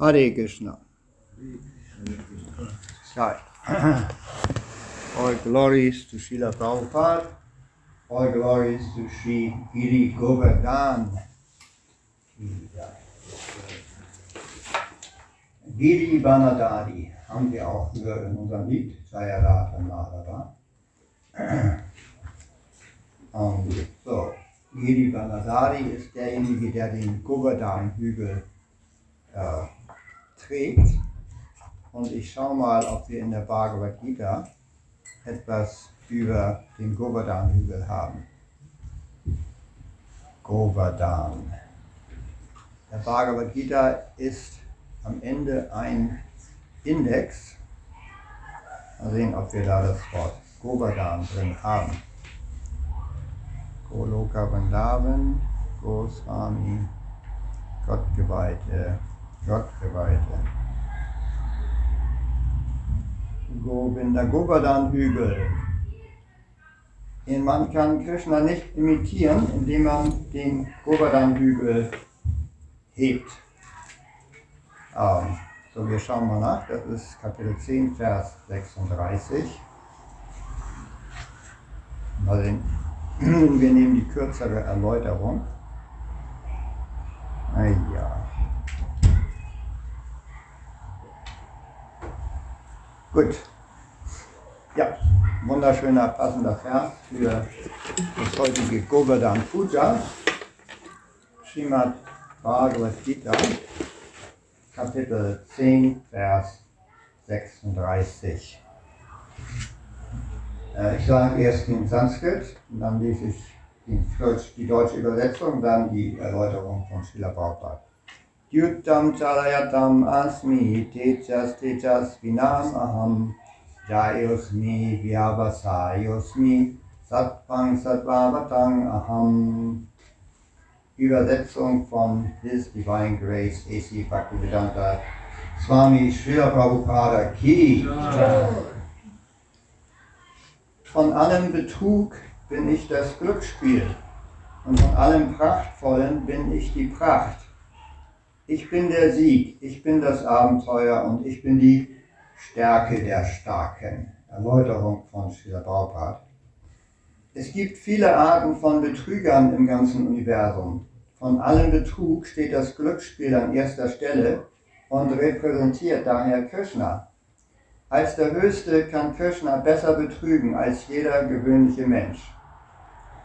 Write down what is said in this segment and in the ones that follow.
Hare Krishna. All glories to Srila Prabhupada. All glories to Sri Giri Govardhan. Giri Banadari haben wir auch gehört in unserem Lied, Jayarata Madhava. Und so, Giri Banadari ist derjenige, der den Govardhan-Hügel äh, trägt. Und ich schaue mal, ob wir in der Bhagavad Gita etwas über den Govardhan-Hügel haben. Govardhan. Der Bhagavad Gita ist am Ende ein Index. Mal sehen, ob wir da das Wort Govardhan drin haben. Goloka Vrindavan, Goswami, Gottgeweihte, Gottgeweihte. Govinda Govardhan Hügel. Man kann Krishna nicht imitieren, indem man den Govardhan Hügel hebt. Ähm, so, wir schauen mal nach. Das ist Kapitel 10, Vers 36. Mal sehen. Wir nehmen die kürzere Erläuterung. Ah Gut. Ja, wunderschöner, passender Vers für das heutige Govardhan Puja. Srimad Bhagavad Gita, Kapitel 10, Vers 36. Äh, ich sage erst den Sanskrit, und dann lese ich die, die deutsche Übersetzung, dann die Erläuterung von Srila Prabhupada. Yutam chalayatam asmi tejas tejas vinam aham jayosmi vyavasayosmi satvang sattvavatang aham Übersetzung von His Divine Grace A.C. Bhaktivedanta Swami Srila Prabhupada Ki. Von allem Betrug bin ich das Glücksspiel und von allem Prachtvollen bin ich die Pracht. Ich bin der Sieg, ich bin das Abenteuer und ich bin die Stärke der Starken. Erläuterung von Srila Prabhupada. Es gibt viele Arten von Betrügern im ganzen Universum. Von allem Betrug steht das Glücksspiel an erster Stelle und repräsentiert daher Krishna. Als der Höchste kann Krishna besser betrügen als jeder gewöhnliche Mensch.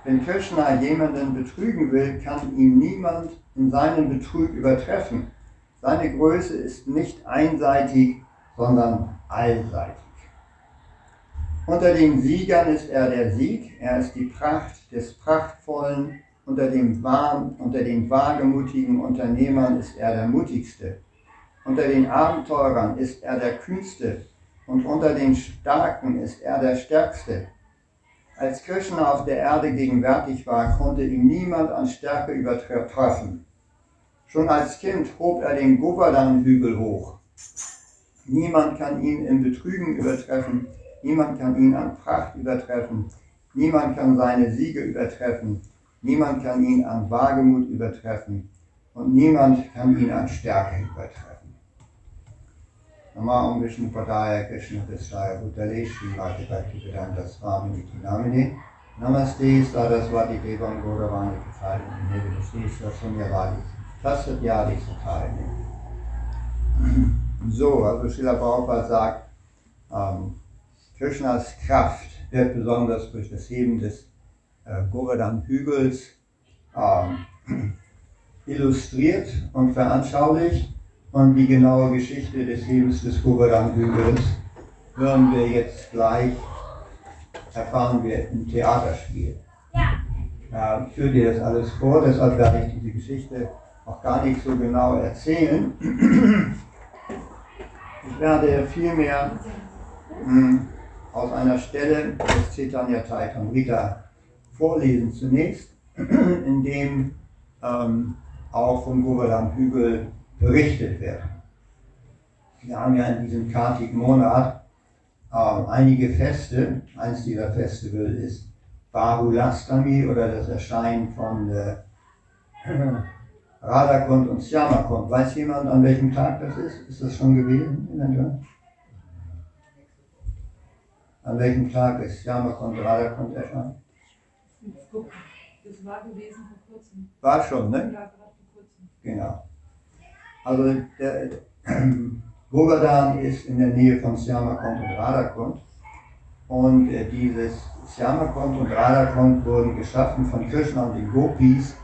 Wenn Krishna jemanden betrügen will, kann ihn niemand in seinem Betrug übertreffen. Seine Größe ist nicht einseitig, sondern allseitig. Unter den Siegern ist er der Sieg, er ist die Pracht des Prachtvollen, unter, dem Wahr, unter den wagemutigen Unternehmern ist er der mutigste, unter den Abenteurern ist er der kühnste und unter den Starken ist er der stärkste. Als Krishna auf der Erde gegenwärtig war, konnte ihn niemand an Stärke übertreffen. Schon als Kind hob er den Govardhan-Hügel hoch. Niemand kann ihn im Betrügen übertreffen, niemand kann ihn an Pracht übertreffen, niemand kann seine Siege übertreffen, niemand kann ihn an Wagemut übertreffen und niemand kann ihn an Stärke übertreffen. Namah Vishnu Padaya Krishna Desaya Bhutale Srimati Bhaktivedanta Swami Namine Namaste Saraswati Devam Gauravani Katharini Nirvishni Sasunyavadi Tasatyadi Satharini So, also Srila Prabhupada sagt, ähm, Krishnas Kraft wird besonders durch das Heben des äh, Govardhan-Hügels ähm, illustriert und veranschaulicht. Und die genaue Geschichte des Hebens des Govardhan-Hügels hören wir jetzt gleich, erfahren wir im Theaterspiel. Ja. ich führe dir das alles vor, deshalb werde ich diese Geschichte auch gar nicht so genau erzählen. Ich werde vielmehr mh, hm, aus einer Stelle des Chaitanya Chaitamrita vorlesen zunächst, in dem ähm, auch vom Govardhan Hügel berichtet wird. Wir haben ja in diesem Kartik-Monat äh, einige Feste. Eins dieser Festival ist Bahulastami oder das Erscheinen von äh, Radakund und Syamakund. Weiß jemand, an welchem Tag das ist? Ist das schon gewesen eventuell? An welchem Tag ist Syamakund, Radakund erscheint? Das war gewesen vor kurzem. War schon, ne? Ja, gerade vor kurzem. Genau. Also der Govardhan ist in der Nähe von Syamakund und Radakund. Und äh, dieses Syamakund und Radakund wurden geschaffen von Krishna und den Gopis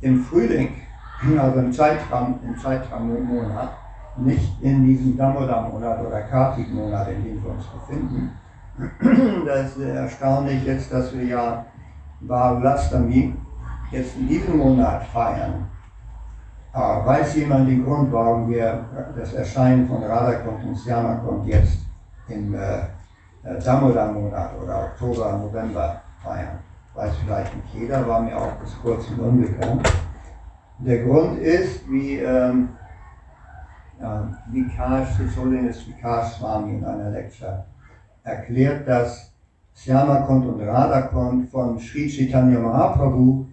im Frühling, also im Zeitraum, im Zeitraummonat, nicht in diesem Damodar-Monat oder Kartik-Monat, in dem wir uns befinden. Das ist erstaunlich jetzt, dass wir ja Varulastami jetzt in diesem Monat feiern. Aber weiß jemand den Grund, warum wir das Erscheinen von Radakund und Syamakund jetzt im äh, äh, Damodar-Monat oder Oktober, November feiern? Weiß vielleicht nicht jeder, war mir auch bis kurz und unbekannt. Der Grund ist, wie ähm, ja, Vikash, His Holiness Vikash Swami in einer Lecture erklärt, dass Syamakund und Radakund von Sri Chaitanya Mahaprabhu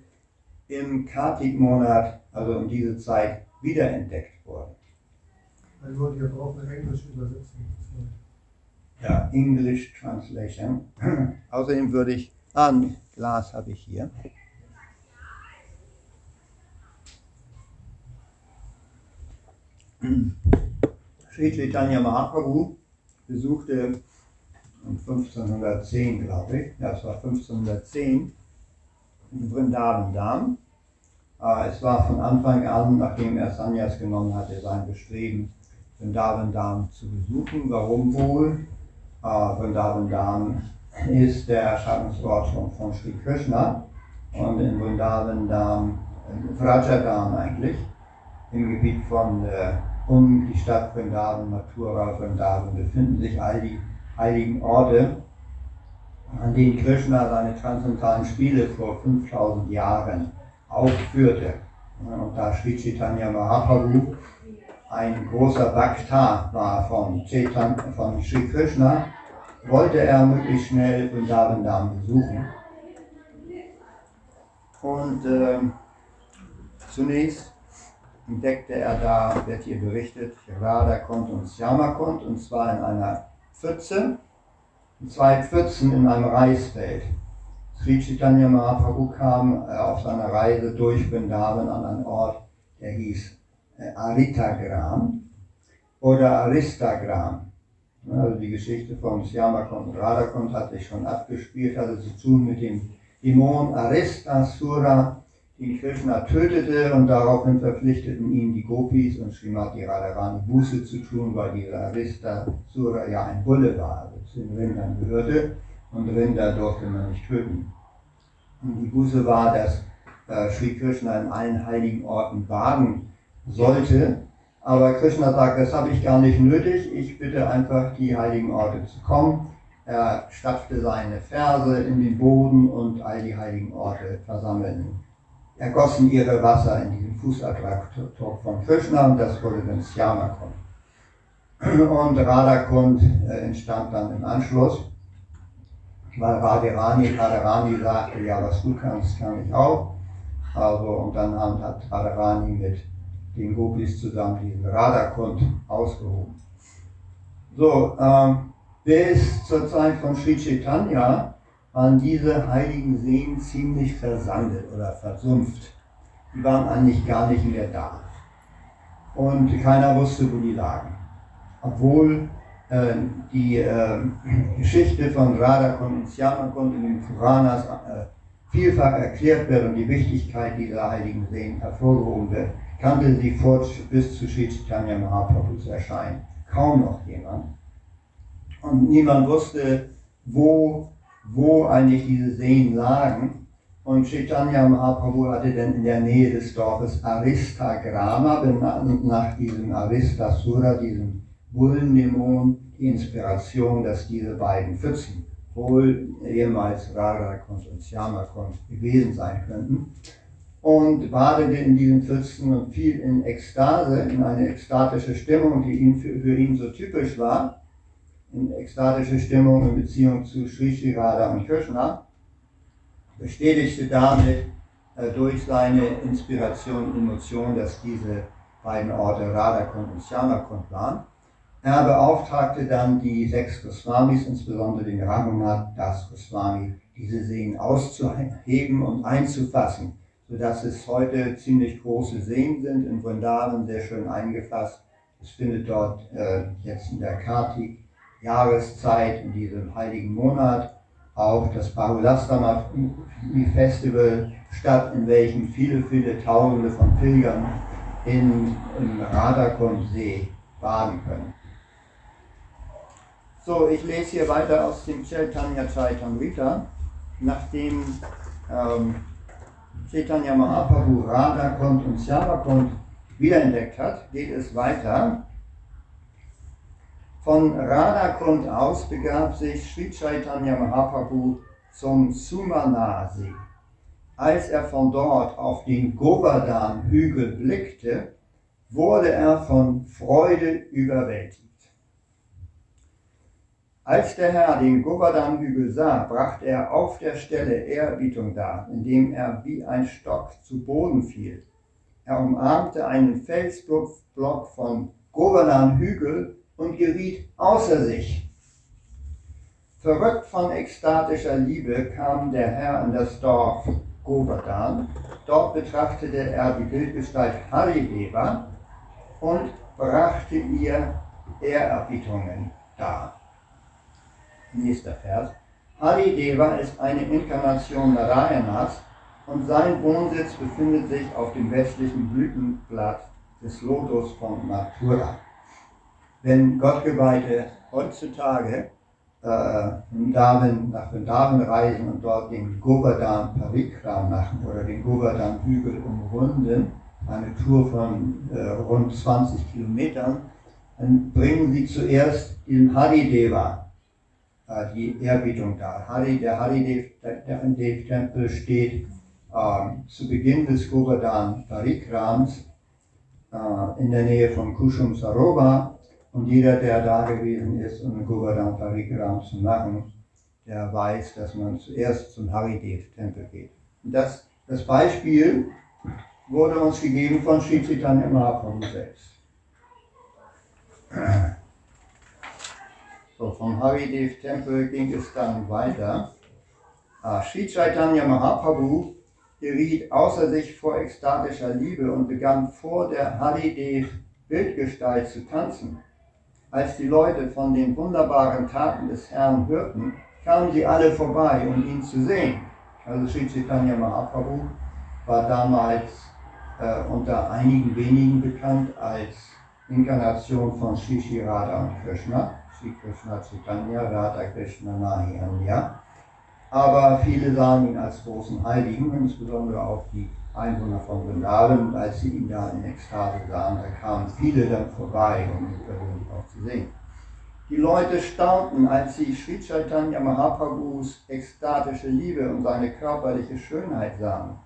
im Kartik-Monat, also in diese Zeit, wiederentdeckt wurden. Dann wollte ich aber auch eine englische Übersetzung. Ja, English Translation. Außerdem würde ich, ah, ein Glas habe ich hier. Sri Chaitanya Mahaprabhu besuchte 1510, glaube ich, ja, es war 1510, in Vrindavan Dham. Äh, Es war von Anfang an, nachdem er Sanyas genommen hatte, sein Bestreben, Vrindavan zu besuchen. Warum wohl? Äh, Vrindavan ist der Erscheinungsort von, von Sri Krishna und in Vrindavan Dham, Vrajadham eigentlich, im Gebiet von um die Stadt Vrindavan, Mathura, Vrindavan befinden sich all die heiligen Orte, an denen Krishna seine transzendentalen Spiele vor 5000 Jahren aufführte. Und da Sri Chaitanya Mahaprabhu ein großer Bhakta war von, Chaitan, von Sri Krishna, wollte er möglichst schnell Vrindavan besuchen. Und ähm, zunächst entdeckte er da, wird hier berichtet, Radha-Kund und Syama-Kund, und zwar in einer Pfütze, zwei Pfützen in einem Reisfeld. Sri Chaitanya Mahaprabhu kam auf seiner Reise durch Vrindavan an einen Ort, der hieß äh, Aritagram oder Aristagram. Also die Geschichte von Syamakund und Radhakund hat sich schon abgespielt, hatte zu tun mit dem Dämon Aristasura, den Krishna tötete und daraufhin verpflichteten ihn die Gopis und Srimati Radharani Buße zu tun, weil dieser Aristasura ja ein Bulle war, also zu den Rindern gehörte und Rinder durfte man nicht töten. Und die Buße war, dass äh, Sri Krishna in allen heiligen Orten baden sollte, aber Krishna sagt, das habe ich gar nicht nötig, ich bitte einfach die heiligen Orte zu kommen. Er stapfte seine Ferse in den Boden und all die heiligen Orte versammeln ergossen ihre Wasser in diesen Fußabdruck von Krishna und das wurde dann Syamakund. Und Radhakund äh, entstand dann im Anschluss, weil Radharani, Radharani sagte, ja, was du kannst, kann ich auch. Also, und dann hat Radharani mit den Gopis zusammen diesen Radhakund ausgehoben. So, ähm, bis zur Zeit von Sri Chaitanya waren diese heiligen Seen ziemlich versandet oder versumpft. Die waren eigentlich gar nicht mehr da. Und keiner wusste, wo die lagen. Obwohl äh, die äh, Geschichte von Radhakund und Syamakund in den Puranas äh, vielfach erklärt wird und die Wichtigkeit dieser heiligen Seen hervorgehoben wird, kannte sie vor bis zu Sri Chaitanya Mahaprabhus Erscheinen kaum noch jemand. Und niemand wusste, wo wo eigentlich diese Seen lagen. Und Chaitanya Mahaprabhu hatte dann in der Nähe des Dorfes Aristagrama, benannt nach diesem Aristasura, diesem Bullendämon, die Inspiration, dass diese beiden Pfützen wohl ehemals Radhakund und Syamakund gewesen sein könnten. Und badete in diesen Pfützen und fiel in Ekstase, in eine ekstatische Stimmung, die ihn für, für ihn so typisch war in ekstatische Stimmung in Beziehung zu Sri Sri Radha und Krishna, bestätigte damit äh, durch seine Inspiration und Emotion, dass diese beiden Orte Radhakund und Shyamakund waren. Er beauftragte dann die sechs Goswamis, insbesondere den Raghunath Das Goswami, diese Seen auszuheben und einzufassen, sodass es heute ziemlich große Seen sind, in Vrindavan sehr schön eingefasst. Es findet dort äh, jetzt in der Kartik Jahreszeit, in diesem heiligen Monat, auch das Bahulastama Festival statt, in welchem viele, viele Tausende von Pilgern in, im Radhakund-See baden können. So, ich lese hier weiter aus dem Chaitanya Chaitamrita. Nachdem ähm, Chaitanya Mahaprabhu Radhakund und Shyavakund wiederentdeckt hat, geht es weiter. Von Radhakund aus begab sich Sri Chaitanya Mahaprabhu zum Sumana-See. Als er von dort auf den Govardhan-Hügel blickte, wurde er von Freude überwältigt. Als der Herr den Govardhan-Hügel sah, brachte er auf der Stelle Ehrerbietung dar, indem er wie ein Stock zu Boden fiel. Er umarmte einen Felsblock von Govardhan-Hügel und geriet außer sich. Verrückt von ekstatischer Liebe kam der Herr in das Dorf Govardhan. Dort betrachtete er die Bildgestalt Harideva und brachte ihr Ehrerbietungen dar. Nächster Vers. Harideva ist eine Inkarnation Narayanas und sein Wohnsitz befindet sich auf dem westlichen Blütenblatt des Lotus von Mathura. Wenn Gottgeweihte heutzutage äh, Damen, nach Vrindavan reisen und dort den Govardhan Parikram machen oder den Govardhan Hügel umrunden, eine Tour von äh, rund 20 Kilometern, dann bringen sie zuerst den Harideva die Ehrbietung dar. Hari, der Haridev-Tempel steht ähm, zu Beginn des Govardhan Parikrams äh, in der Nähe von Kushum Sarovar und jeder, der da gewesen ist, um Govardhan Parikram zu machen, der weiß, dass man zuerst zum Haridev-Tempel geht. Und das, das Beispiel wurde uns gegeben von Sri Chaitanya Mahaprabhu selbst. So, vom Haridev Tempel ging es dann weiter. Ah, Sri Chaitanya Mahaprabhu geriet außer sich vor ekstatischer Liebe und begann vor der Haridev Bildgestalt zu tanzen. Als die Leute von den wunderbaren Taten des Herrn hörten, kamen sie alle vorbei, um ihn zu sehen. Also Sri Chaitanya Mahaprabhu war damals äh, unter einigen wenigen bekannt als Inkarnation von Radha und Krishna. Krishna Chaitanya, Radha Krishna Mahiyanya. Aber viele sahen ihn als großen Heiligen, insbesondere auch die Einwohner von Vrindavan, als sie ihn da in Ekstase sahen, da kamen viele dann vorbei, um ihn persönlich auch zu sehen. Die Leute staunten, als sie Sri Chaitanya Mahaprabhus ekstatische Liebe und seine körperliche Schönheit sahen.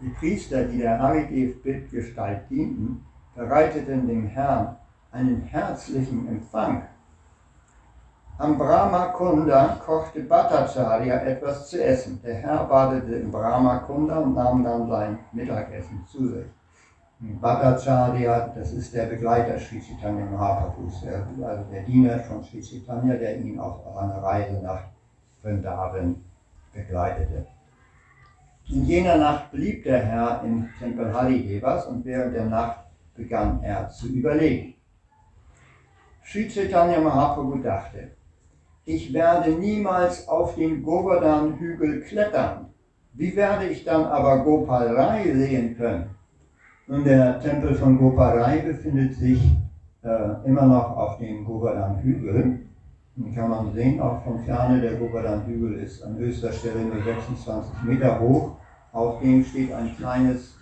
Die Priester, die der Haridev-Bildgestalt dienten, bereiteten dem Herrn einen herzlichen Empfang am Brahmakunda kochte Bhattacharya etwas zu essen. Der Herr badete im Brahmakunda und nahm dann sein Mittagessen zu sich. Bhattacharya, das ist der Begleiter Sri Chaitanya Mahaprabhus, also der Diener von Sri Chaitanya, der ihn auf einer Reise nach Vrindavan begleitete. In jener Nacht blieb der Herr im Tempel Haridevas und während der Nacht begann er zu überlegen. Sri Chaitanya Mahaprabhu dachte, ich werde niemals auf den Govardhan-Hügel klettern. Wie werde ich dann aber Gopal Rai sehen können? Nun, der Tempel von Gopal Rai befindet sich äh, immer noch auf dem Govardhan-Hügel. Den kann man sehen, auch von Ferne, der Govardhan-Hügel ist an höchster Stelle nur 26 Meter hoch. Auf dem steht ein kleines,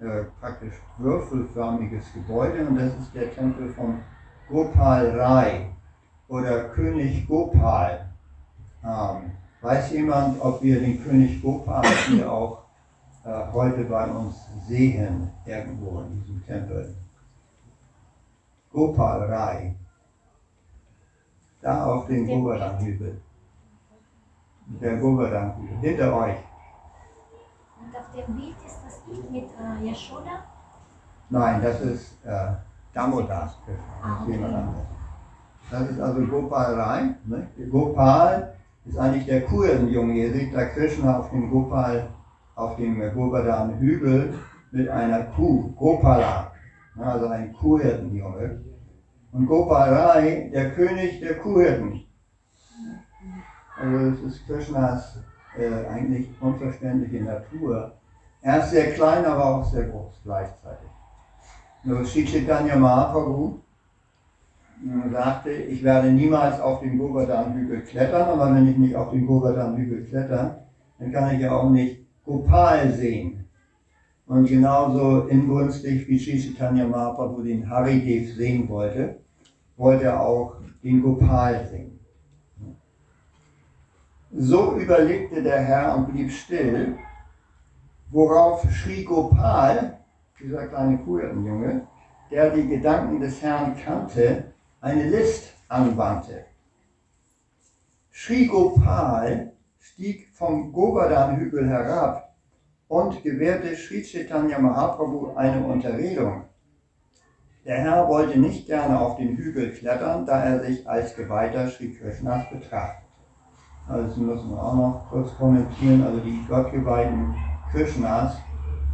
äh, praktisch würfelförmiges Gebäude und das ist der Tempel von Gopal Rai oder König Gopal. Ähm, weiß jemand, ob wir den König Gopal hier auch äh, heute bei uns sehen, irgendwo in diesem Tempel? Gopal Rai. Da auf dem Govardhan-Hügel. Der Govardhan-Hügel, hinter euch. auf dem Bild ist das nicht mit äh, Yashoda? Nein, das ist äh, Damodas Krishna, das ist jemand anderes. Das ist also Gopal Rai. Ne? Gopal ist eigentlich der Kurenjunge. Ihr seht da Krishna auf dem Gopal, auf dem Govardhan Hügel mit einer Kuh, Gopala, ne? also ein Kuhhirtenjunge. Und Gopal Rai, der König der Kuhhirten. Also es ist Krishnas äh, eigentlich unverständliche Natur. Er ist sehr klein, aber auch sehr groß gleichzeitig. Nur Sri Chaitanya Mahaprabhu äh, sagte, ich werde niemals auf den Govardhan-Hügel klettern, aber wenn ich nicht auf den Govardhan-Hügel kletter, dann kann ich ja auch nicht Gopal sehen. Und genauso inbrünstig wie Sri Chaitanya Mahaprabhu den Haridev sehen wollte, wollte er auch den Gopal sehen. So überlegte der Herr und blieb still, worauf Sri Gopal, dieser kleine Kuhhirtenjunge, der die Gedanken des Herrn kannte, eine List anwandte. Sri Gopal stieg vom Govardhan-Hügel herab und gewährte Sri Chaitanya Mahaprabhu eine Unterredung. Der Herr wollte nicht gerne auf den Hügel klettern, da er sich als Geweihter Sri Krishnas betrachtete. Also das müssen wir auch noch kurz kommentieren. Also die Gottgeweihten Krishnas,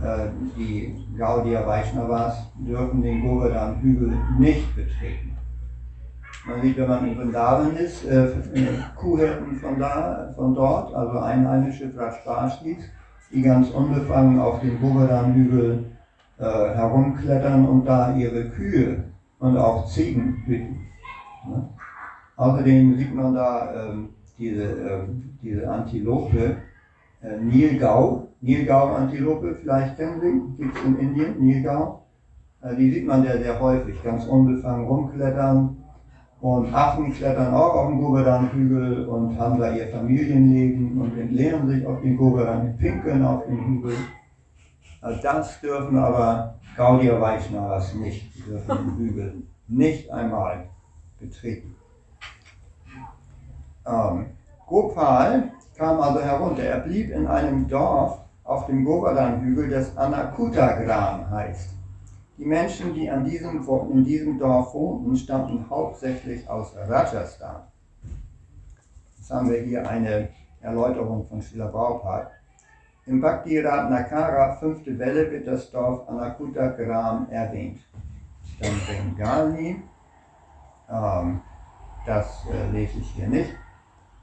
äh, die Gaudiya Vaishnavas, dürfen den Govardhan-Hügel nicht betreten. Man sieht, wenn man in Vrindavan ist, äh, Kuhhirten von, da, von dort, also einheimische Vrajpaschis, die ganz unbefangen auf dem Govardhan-Hügel äh, herumklettern und da ihre Kühe und auch Ziegen hüten. Ne? Außerdem sieht man da ähm, diese, ähm, diese Antilope, äh, Nilgau, Nilgau-Antilope, vielleicht kennen Sie, gibt es in Indien, Nilgau. Äh, die sieht man ja sehr häufig, ganz unbefangen rumklettern. Und Affen klettern auch auf den Govardhan-Hügel und haben da ihr Familienleben und entleeren sich auf den Govardhan, pinkeln auf den Hügel. Also das dürfen aber Gaudiya Vaishnavas nicht. Die dürfen den Hügel nicht einmal betreten. Ähm, Gopal kam also herunter. Er blieb in einem Dorf auf dem Govardhan-Hügel, das Anakuta-Gram heißt. Die Menschen, die an diesem, in diesem Dorf wohnten, stammten hauptsächlich aus Rajasthan. Jetzt haben wir hier eine Erläuterung von Srila Prabhupada. Im Bhakti Ratnakara, fünfte Welle, wird das Dorf Anakuta Gram erwähnt. Dann Bengali, ähm, das äh, lese ich hier nicht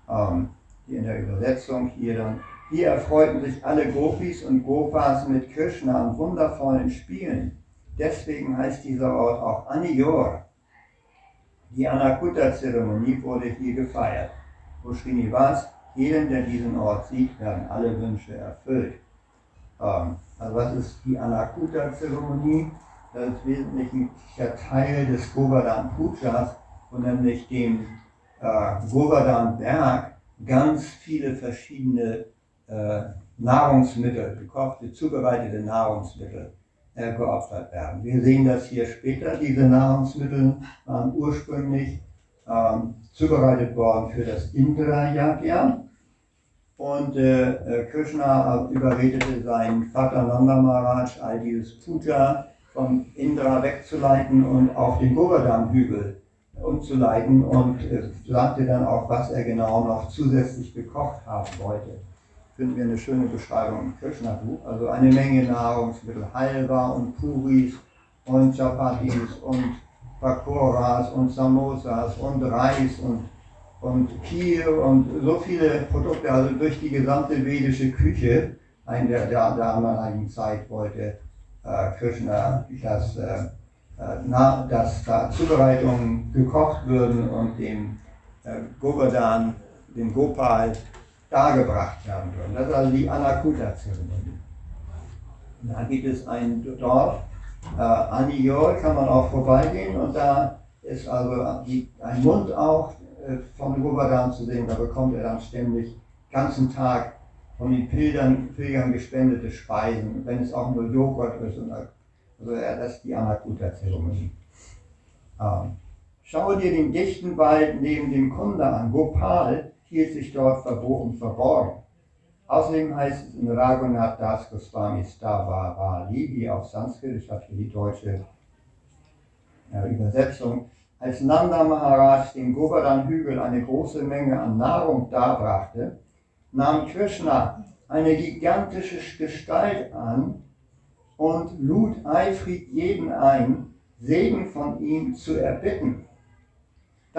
ähm, in der Übersetzung hier dann. Hier erfreuten sich alle Gopis und Gopas mit Krishna an wundervollen Spielen. Deswegen heißt dieser Ort auch Aniyor. Die Anakuta-Zeremonie wurde hier gefeiert. Wo Srinivas, jedem, der diesen Ort sieht, werden alle Wünsche erfüllt. Ähm, also was ist die Anakuta-Zeremonie? Das ist wesentlicher Teil des Govardhan Pujas, wo nämlich dem äh, Govardhan-Berg ganz viele verschiedene äh, Nahrungsmittel, gekochte, zubereitete Nahrungsmittel äh, geopfert werden. Wir sehen das hier später. Diese Nahrungsmittel waren ursprünglich ähm, zubereitet worden für das Indra-Yagya. Und äh, äh Krishna überredete seinen Vater Nanda Maharaj, all dieses Puja vom Indra wegzuleiten und auf den Govardhan-Hügel umzuleiten und äh, sagte dann auch, was er genau noch zusätzlich gekocht haben wollte. Finden wir eine schöne Beschreibung im Krishna-Buch. Also eine Menge Nahrungsmittel, Halva und Puris und Chapatis und Pakoras und Samosas und Reis und, und Kir und so viele Produkte, also durch die gesamte vedische Küche in der, der damaligen Zeit wollte äh, Krishna das äh, äh, na, dass da Zubereitungen gekocht würden und dem äh, Govardhan, dem Gopal, dargebracht werden würden. Das ist also die Anakuta-Zeremonie. Da gibt es ein Dorf, äh, Aniol kann man auch vorbeigehen und da ist also ein Mund auch äh, von Govardhan zu sehen, da bekommt er dann ständig ganzen Tag von den Pilgern, Pilgern gespendete Speisen, wenn es auch nur Joghurt ist und also das ist die Anakuta-Zeremonie. Ähm, schau dir den dichten Wald neben dem Kunde an. Gopal hielt sich dort verborgen. verborgen. Außerdem heißt es in Raghunath Das Goswami Stavarali, wie auf Sanskrit, ich habe hier die deutsche äh, Übersetzung, als Nanda Maharaj dem Govardhan-Hügel eine große Menge an Nahrung darbrachte, nahm Krishna eine gigantische Gestalt an und lud eifrig jeden ein, Segen von ihm zu erbitten.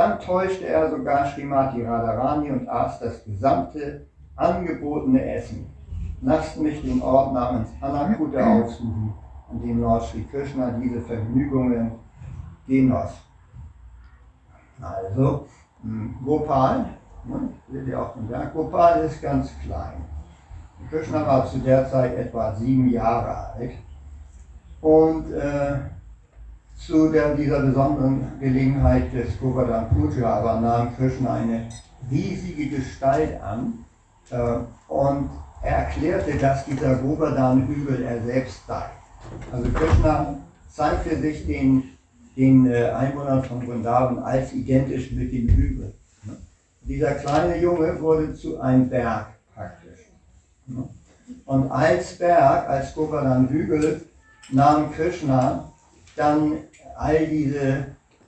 Dann täuschte er sogar Srimati Radharani und aß das gesamte angebotene Essen. Lasst mich den Ort namens Anakuta aufsuchen, an dem Lord Sri Krishna diese Vergnügungen genoss. Also, hm, Gopal, ne, seht ihr auch den Berg, Gopal ist ganz klein. Krishna war zu der Zeit etwa sieben Jahre alt und äh, zu der, dieser besonderen Gelegenheit des Govardhan Puja aber nahm Krishna eine riesige Gestalt an äh, und er erklärte, dass dieser Govardhan-Hügel er selbst sei. Also Krishna zeigte sich den, den äh, Einwohnern von Vrindavan als identisch mit dem Hügel. Dieser kleine Junge wurde zu einem Berg praktisch. Und als Berg, als Govardhan-Hügel, nahm Krishna dann all diese,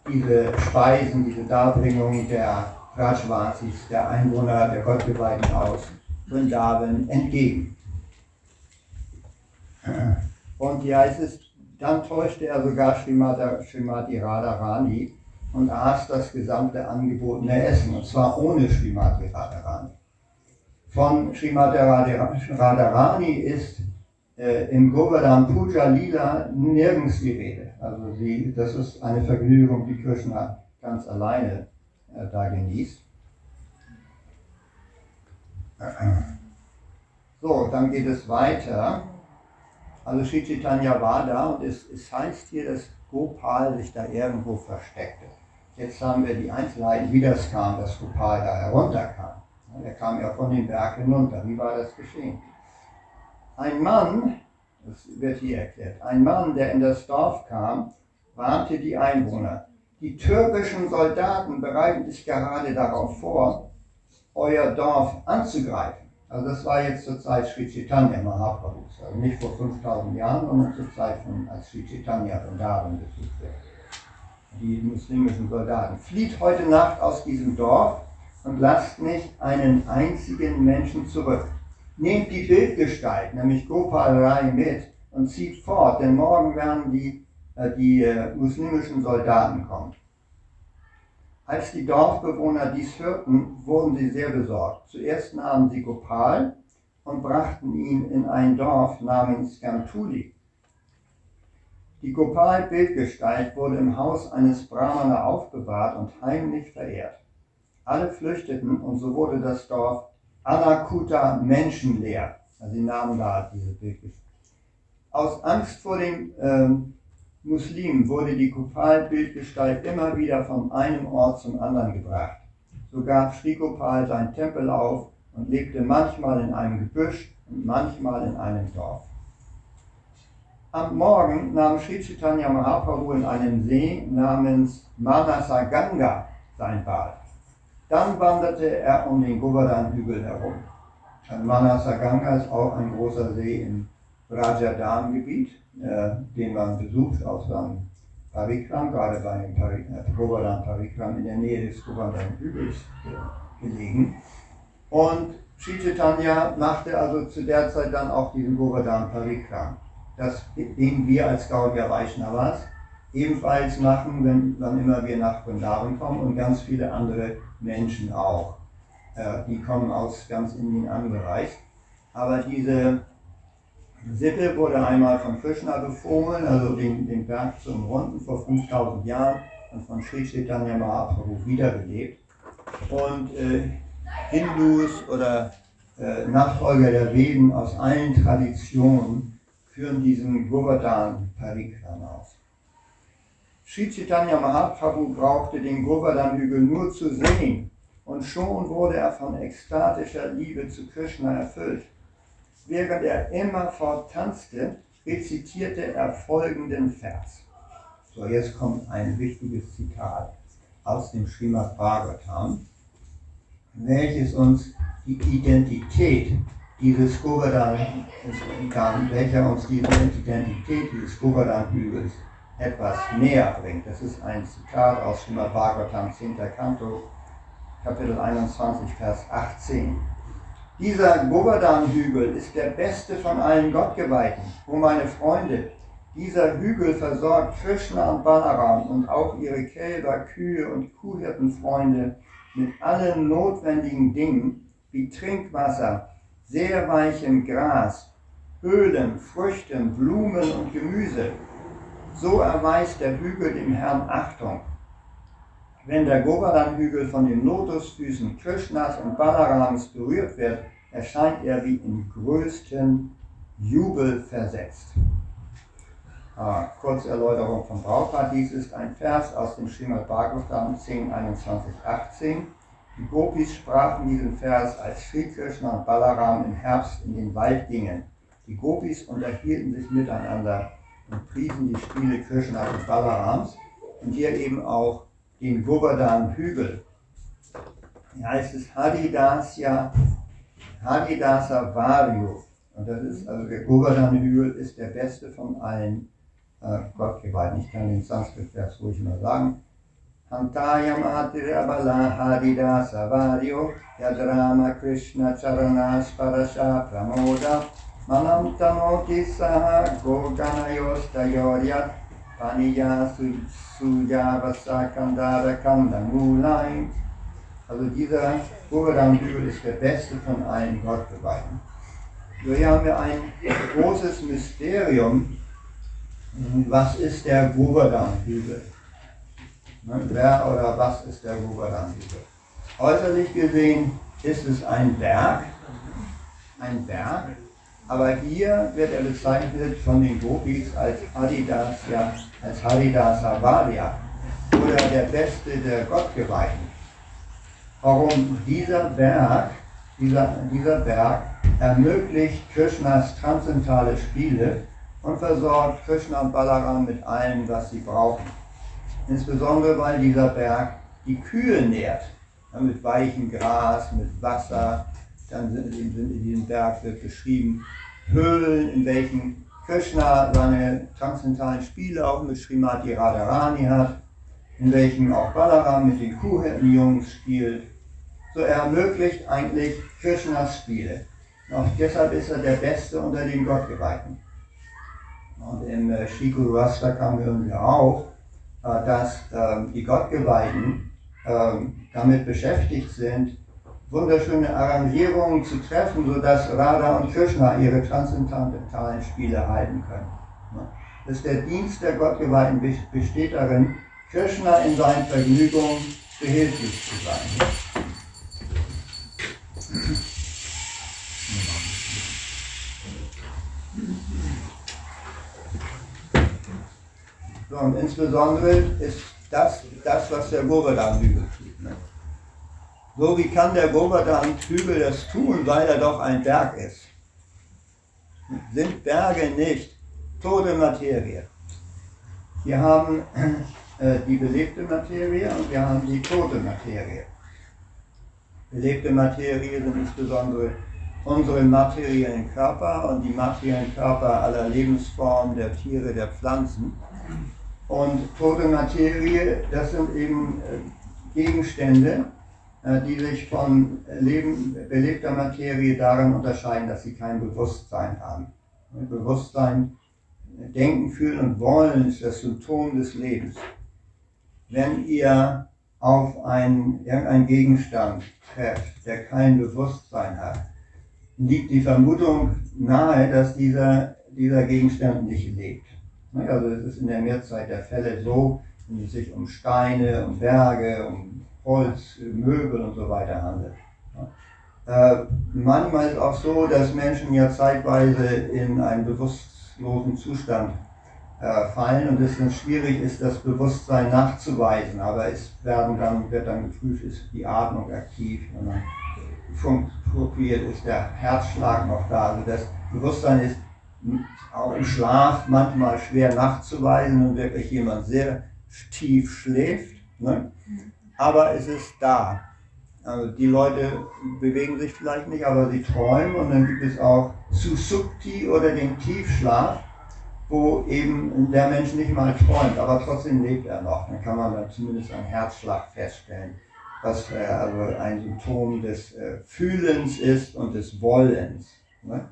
diese Speisen, diese Darbringung der Rajvasis, der Einwohner der Gottgeweihten aus Vrindavan entgegen. Und hier heißt es, dann täuschte er sogar Srimati, Srimati Radharani und aß das gesamte angebotene Essen, und zwar ohne Srimati Radharani. Von Srimati Radharani ist äh, im Govardhan Puja Lila nirgends die Rede. Also sie, das ist eine Vergnügung, die Krishna ganz alleine äh, da genießt. So, dann geht es weiter. Also Sri Chaitanya war da und es, es heißt hier, dass Gopal sich da irgendwo versteckte. Jetzt haben wir die Einzelheiten, wie das kam, dass Gopal da herunterkam. Er kam ja von dem Berg hinunter. Wie war das geschehen? Ein Mann, das wird hier erklärt, ein Mann, der in das Dorf kam, warnte die Einwohner. Die türkischen Soldaten bereiten sich gerade darauf vor, euer Dorf anzugreifen. Also das war jetzt zur Zeit Sri Chaitanya Mahaprabhus, also nicht vor 5000 Jahren, sondern zur Zeit von, als Sri Chaitanya von Darin besucht wird. Die muslimischen Soldaten. Flieht heute Nacht aus diesem Dorf und lasst nicht einen einzigen Menschen zurück. Nehmt die Bildgestalt, nämlich Gopal Rai mit und zieht fort, denn morgen werden die, äh, die äh, muslimischen Soldaten kommen. Als die Dorfbewohner dies hörten, wurden sie sehr besorgt. Zuerst nahmen sie Gopal und brachten ihn in ein Dorf namens Gantuli. Die Gopal-Bildgestalt wurde im Haus eines Brahmana aufbewahrt und heimlich verehrt. Alle flüchteten und so wurde das Dorf Anakuta menschenleer. Also sie nahmen da diese Bildgestalt. Aus Angst vor den ähm, Muslimen wurde die Gopal-Bildgestalt immer wieder von einem Ort zum anderen gebracht. So gab Sri Gopal sein Tempel auf und lebte manchmal in einem Gebüsch und manchmal in einem Dorf. Am Morgen nahm Sri Chaitanya Mahaprabhu in einem See namens Manasaganga sein Bad. Dann wanderte er um den Govardhan-Hügel herum. Manasaganga ist auch ein großer See im Rajadam-Gebiet, äh, den man besucht aus seinem Parikram, gerade bei dem äh, Govardhan Parikram in der Nähe des Govardhan-Hügels gelegen. Und Sri Chaitanya machte also zu der Zeit dann auch diesen Govardhan Parikram, das, den wir als Gaudiya Vaishnavas ebenfalls machen, wenn, wann immer wir nach Vrindavan kommen und ganz viele andere Menschen auch. Äh, die kommen aus ganz Indien angereist. Aber diese Sitte wurde einmal von Krishna befohlen, also den, den Berg zu umrunden vor 5000 Jahren und von Sri Chaitanya Mahaprabhu wiederbelebt. Und äh, Hindus oder äh, Nachfolger der Veden aus allen Traditionen führen diesen Govardhan Parikram aus. Sri Chaitanya Mahaprabhu brauchte den Govardhan-Hügel nur zu sehen und schon wurde er von ekstatischer Liebe zu Krishna erfüllt. Während er immerfort tanzte, rezitierte er folgenden Vers. So, jetzt kommt ein wichtiges Zitat aus dem Srimad Bhagavatam, welches uns die Identität dieses Govardhan, welcher uns diese Identität dieses Govardhan-Hügels etwas näher bringt. Das ist ein Zitat aus Srimad Bhagavatam 10. Kanto, Kapitel 21, Vers 18. Dieser Govardhan-Hügel ist der beste von allen Gottgeweihten. O meine Freunde, dieser Hügel versorgt Krishna und Balaram und auch ihre Kälber, Kühe und Kuhhirtenfreunde mit allen notwendigen Dingen wie Trinkwasser, sehr weichem Gras, Höhlen, Früchten, Blumen und Gemüse. So erweist der Hügel dem Herrn Achtung. Wenn der Govardhan-Hügel von den Lotusfüßen Krishnas und Balarams berührt wird, erscheint er wie in größten Jubel versetzt. Ah, kurze Erläuterung von Prabhupada. Dies ist ein Vers aus dem Srimad Bhagavatam 10, 21, 18. Die Gopis sprachen diesen Vers, als Sri Krishna und Balaram im Herbst in den Wald gingen. Die Gopis unterhielten sich miteinander und priesen die Spiele Krishna und Balarams und hier eben auch den Govardhan-Hügel. Hier heißt es Hadidasya, Hadidasa Varyo. Und das ist, also der Govardhan-Hügel ist der beste von allen äh, Gott geweiht. Ich kann den Sanskrit-Vers ruhig mal sagen. Hantayam Atirabala Hadidasa Varyo Yadrama Krishna Charanas Parasha Pramoda Manam Tanoti Saha Goganayos Tayoryat Paniya Sujavasa Kandara Kandamulai. Also dieser Govardhan-Hügel ist der beste von allen Gottgeweihten. Hier haben wir ein großes Mysterium. Was ist der Govardhan-Hügel? Wer oder was ist der Govardhan-Hügel? Äußerlich gesehen ist es ein Berg, ein Berg, aber hier wird er bezeichnet von den Gopis als Hadidasya, als Haridasavarya oder der Beste der Gottgeweihten. Warum dieser Berg, dieser, dieser Berg ermöglicht Krishnas transzendentale Spiele und versorgt Krishna und Balaram mit allem, was sie brauchen. Insbesondere weil dieser Berg die Kühe nährt, mit weichem Gras, mit Wasser. Dann sind in diesem Berg wird beschrieben Höhlen, in welchen Krishna seine transzendentalen Spiele auch mit Srimati Radharani hat, in welchem auch Balaram mit den Kuhhirtenjungs spielt. So ermöglicht eigentlich Krishnas Spiele. Und deshalb ist er der Beste unter den Gottgeweihten. Und im äh, Shikuru Rastakam hören wir auch, äh, dass ähm, die Gottgeweihten ähm, damit beschäftigt sind, wunderschöne Arrangierungen zu treffen, sodass Radha und Krishna ihre transzendentalen Spiele halten können. Das ist der Dienst der Gottgeweihten besteht darin, Krishna in seinen Vergnügungen behilflich zu sein. So, und insbesondere ist das, das was der Govardhan-Hügel tut. So wie kann der Govardhan-Hügel das tun, weil er doch ein Berg ist? Sind Berge nicht tote Materie? Wir haben äh, die belebte Materie und wir haben die tote Materie. Belebte Materie sind insbesondere unsere materiellen Körper und die materiellen Körper aller Lebensformen, der Tiere, der Pflanzen. Und tote Materie, das sind eben äh, Gegenstände, die sich von Leben, belebter Materie darin unterscheiden, dass sie kein Bewusstsein haben. Bewusstsein, Denken, Fühlen und Wollen ist das Symptom des Lebens. Wenn ihr auf einen, irgendeinen Gegenstand trefft, der kein Bewusstsein hat, liegt die Vermutung nahe, dass dieser, dieser Gegenstand nicht lebt. Also es ist in der Mehrzeit der Fälle so, wenn es sich um Steine, um Berge, um Holz, Möbel und so weiter handelt. Äh, manchmal ist auch so, dass Menschen ja zeitweise in einen bewusstlosen Zustand äh, fallen und es dann schwierig ist, das Bewusstsein nachzuweisen. Aber es werden dann, wird dann geprüft, ist die Atmung aktiv, wenn man funktioniert, ist der Herzschlag noch da. Also das Bewusstsein ist auch im Schlaf manchmal schwer nachzuweisen und wirklich jemand sehr tief schläft. Ne? Aber es ist da. Also die Leute bewegen sich vielleicht nicht, aber sie träumen und dann gibt es auch Susukti oder den Tiefschlaf, wo eben der Mensch nicht mal träumt, aber trotzdem lebt er noch. Dann kann man da zumindest einen Herzschlag feststellen, was äh, also ein Symptom des äh, Fühlens ist und des Wollens. Ne?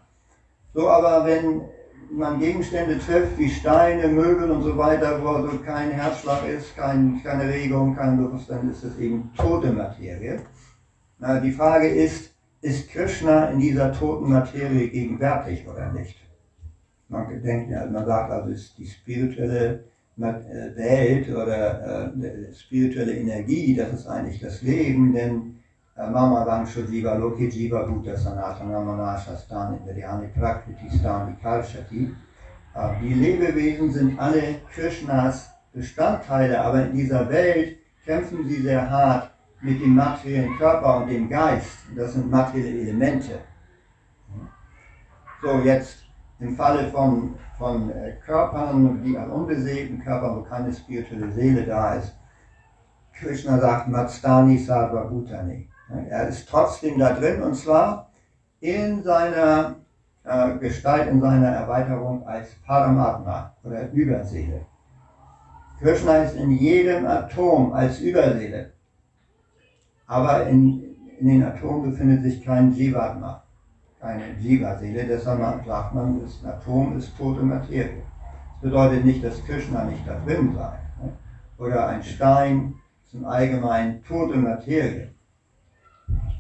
So, aber wenn man Gegenstände trifft, wie Steine, Möbel und so weiter, wo also kein Herzschlag ist, kein, keine Regung, kein Bewusstsein, ist es eben tote Materie. Na, die Frage ist, ist Krishna in dieser toten Materie gegenwärtig oder nicht? Man, denkt, man sagt also, ist die spirituelle äh, Welt oder äh, spirituelle Energie, das ist eigentlich das Leben, denn äh, Mama Vansho Jiva Loki Jiva Bhuta Sanatana Manasha Stan Indrayani Prakriti Stan Vikalshati. Äh, die Lebewesen sind alle Krishnas Bestandteile, aber in dieser Welt kämpfen sie sehr hart mit dem materiellen Körper und dem Geist. Das sind materielle Elemente. So, jetzt im Falle von, von äh, Körpern, die an unbeseelten Körpern, wo keine spirituelle Seele da ist, Krishna sagt Matstani Sarva Bhutani. Er ist trotzdem da drin und zwar in seiner äh, Gestalt, in seiner Erweiterung als Paramatma oder Überseele. Krishna ist in jedem Atom als Überseele. Aber in, in den Atomen befindet sich kein Jivatma, keine Jiva-Seele. Deshalb sagt man, das Atom ist tote Materie. Das bedeutet nicht, dass Krishna nicht da drin sei. Ne? Oder ein Stein ist im Allgemeinen tote Materie.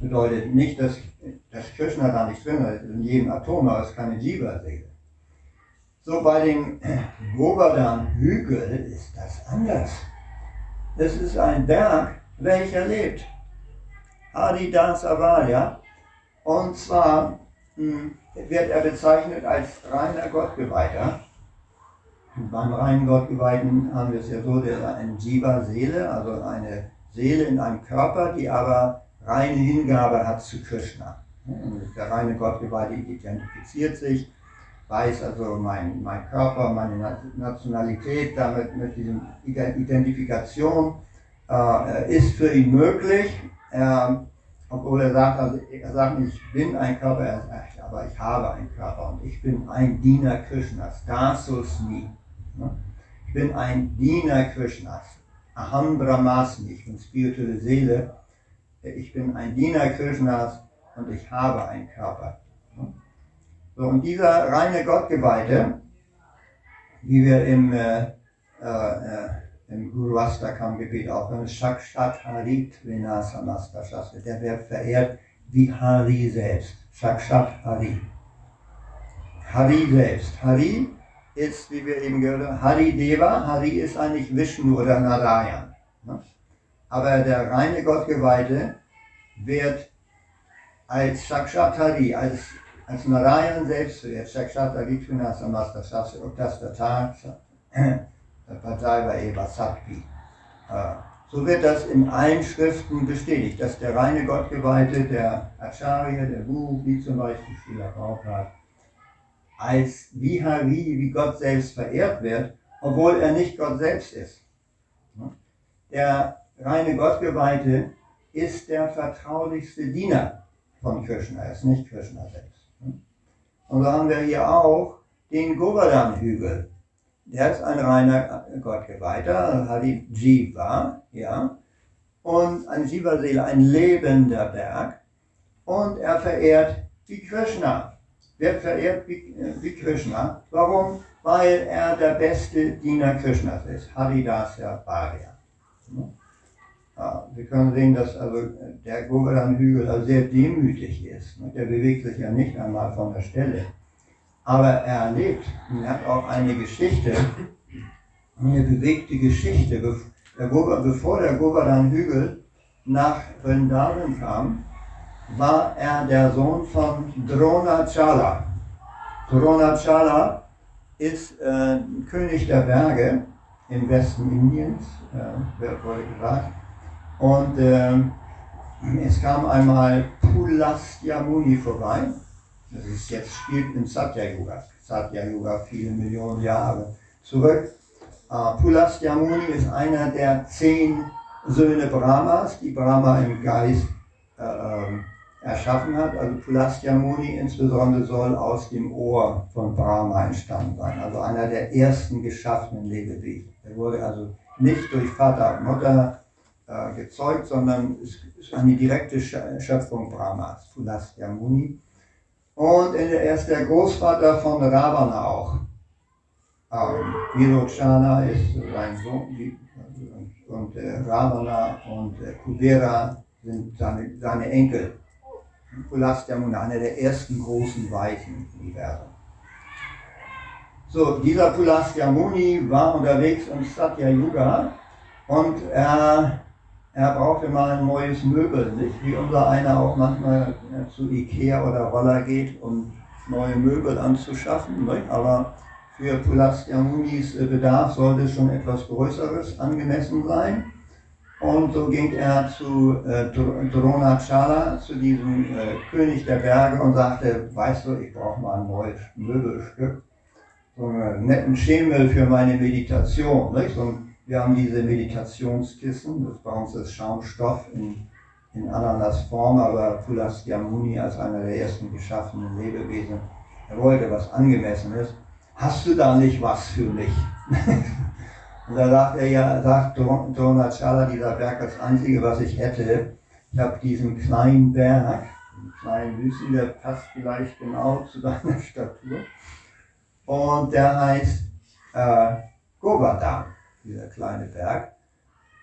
Bedeutet nicht, dass, dass Krishna da nicht drin ist, in jedem Atom, aber es ist keine Jiva-Seele. So bei dem Govardhan-Hügel ist das anders. Es ist ein Berg, welcher lebt. Adidas Avalya. Und zwar hm, wird er bezeichnet als reiner Gottgeweihter. Und beim reinen Gottgeweihten haben wir es ja so, der eine Jiva-Seele, also eine Seele in einem Körper, die aber reine Hingabe hat zu Krishna. Der reine Gottgeweihte identifiziert sich, weiß also mein, mein Körper, meine Nationalität, damit mit dieser Identifikation äh, ist für ihn möglich. Er, obwohl er sagt, also er sagt ich bin ein Körper, er sagt, aber ich habe einen Körper und ich bin ein Diener Krishnas. Dasus mi. Ich bin ein Diener Krishnas. Aham Brahmasmi, ich bin spirituelle Seele ich bin ein Diener Krishnas und ich habe einen Körper. So, und dieser reine Gottgeweihte, wie wir im, äh, äh, im Guru Astakam Gebet auch hören, Shakshat Harit Vinasamaster Shastra, der wird verehrt wie Hari selbst. Shakshat Hari. Hari selbst. Hari ist, wie wir eben gehört haben, Hari Deva. Hari ist eigentlich Vishnu oder Narayan. Aber der reine Gottgeweihte wird als Sakshatari, als, als Narayan selbst wird, Sakshatari Tunasamasta Sasya Uttastata Pataiva Eva Sattvi. Äh, so wird das in allen Schriften bestätigt, dass der reine Gottgeweihte, der Acharya, der Guru, wie zum Beispiel Srila Prabhupada, als Vihari, wie Gott selbst verehrt wird, obwohl er nicht Gott selbst ist. Der reine Gottgeweihte ist der vertraulichste Diener von Krishna, ist nicht Krishna selbst. Und so haben wir hier auch den Govardhan-Hügel. Der ist ein reiner Gottgeweihter, Hari Jiva, ja. Und ein Jiva-Seele, ein lebender Berg. Und er verehrt wie Krishna. Wird verehrt wie, wie Krishna. Warum? Weil er der beste Diener Krishnas ist. Haridasya Bharya. Wir können sehen, dass also der Govardhan-Hügel also sehr demütig ist. Der bewegt sich ja nicht einmal von der Stelle. Aber er lebt und er hat auch eine Geschichte, eine bewegte Geschichte. Bevor der Govardhan-Hügel nach Vrindavan kam, war er der Sohn von Dronachala. Dronachala ist äh, König der Berge im Westen Indiens, äh, wurde gesagt. Und äh, es kam einmal Pulastya Muni vorbei. Das ist jetzt spielt im Satya Yuga. Satya Yuga viele Millionen Jahre zurück. Äh, Pulastya Muni ist einer der zehn Söhne Brahmas, die Brahma im Geist äh, ähm, erschaffen hat. Also Pulastia Muni insbesondere soll aus dem Ohr von Brahma entstanden sein, also einer der ersten geschaffenen Lebewesen. Er wurde also nicht durch Vater und Mutter äh, gezeugt, sondern ist, ist eine direkte Schöpfung Brahmas, Pulastia Muni. Und er ist der Großvater von Ravana auch. Ähm, Virochana ist sein Sohn und äh, Ravana und äh, sind seine, seine Enkel. Pulastamuna, einer der ersten großen Weichen im Universum. So, dieser Pulastyamuni war unterwegs im Satya Yuga und er, er brauchte mal ein neues Möbel, nicht? wie unser einer auch manchmal zu Ikea oder Roller geht, um neue Möbel anzuschaffen. Nicht? Aber für Pulastyamunis Bedarf sollte schon etwas Größeres angemessen sein. Und so ging er zu äh, Dronachala, zu diesem äh, König der Berge und sagte, weißt du, ich brauche mal ein neues Möbelstück, so einen netten Schemel für meine Meditation. Nicht? So, wir haben diese Meditationskissen, das bei uns ist Schaumstoff in, in Ananasform, aber Pulastyamuni als einer der ersten geschaffenen Lebewesen, er wollte was Angemessenes. Hast du da nicht was für mich? Und da sagt er ja, sagt Dronachala, dieser Berg, das Einzige, was ich hätte, ich habe diesen kleinen Berg, einen kleinen Wüsten, der passt vielleicht genau zu deiner Statur. Und der heißt äh, Govardhan, dieser kleine Berg.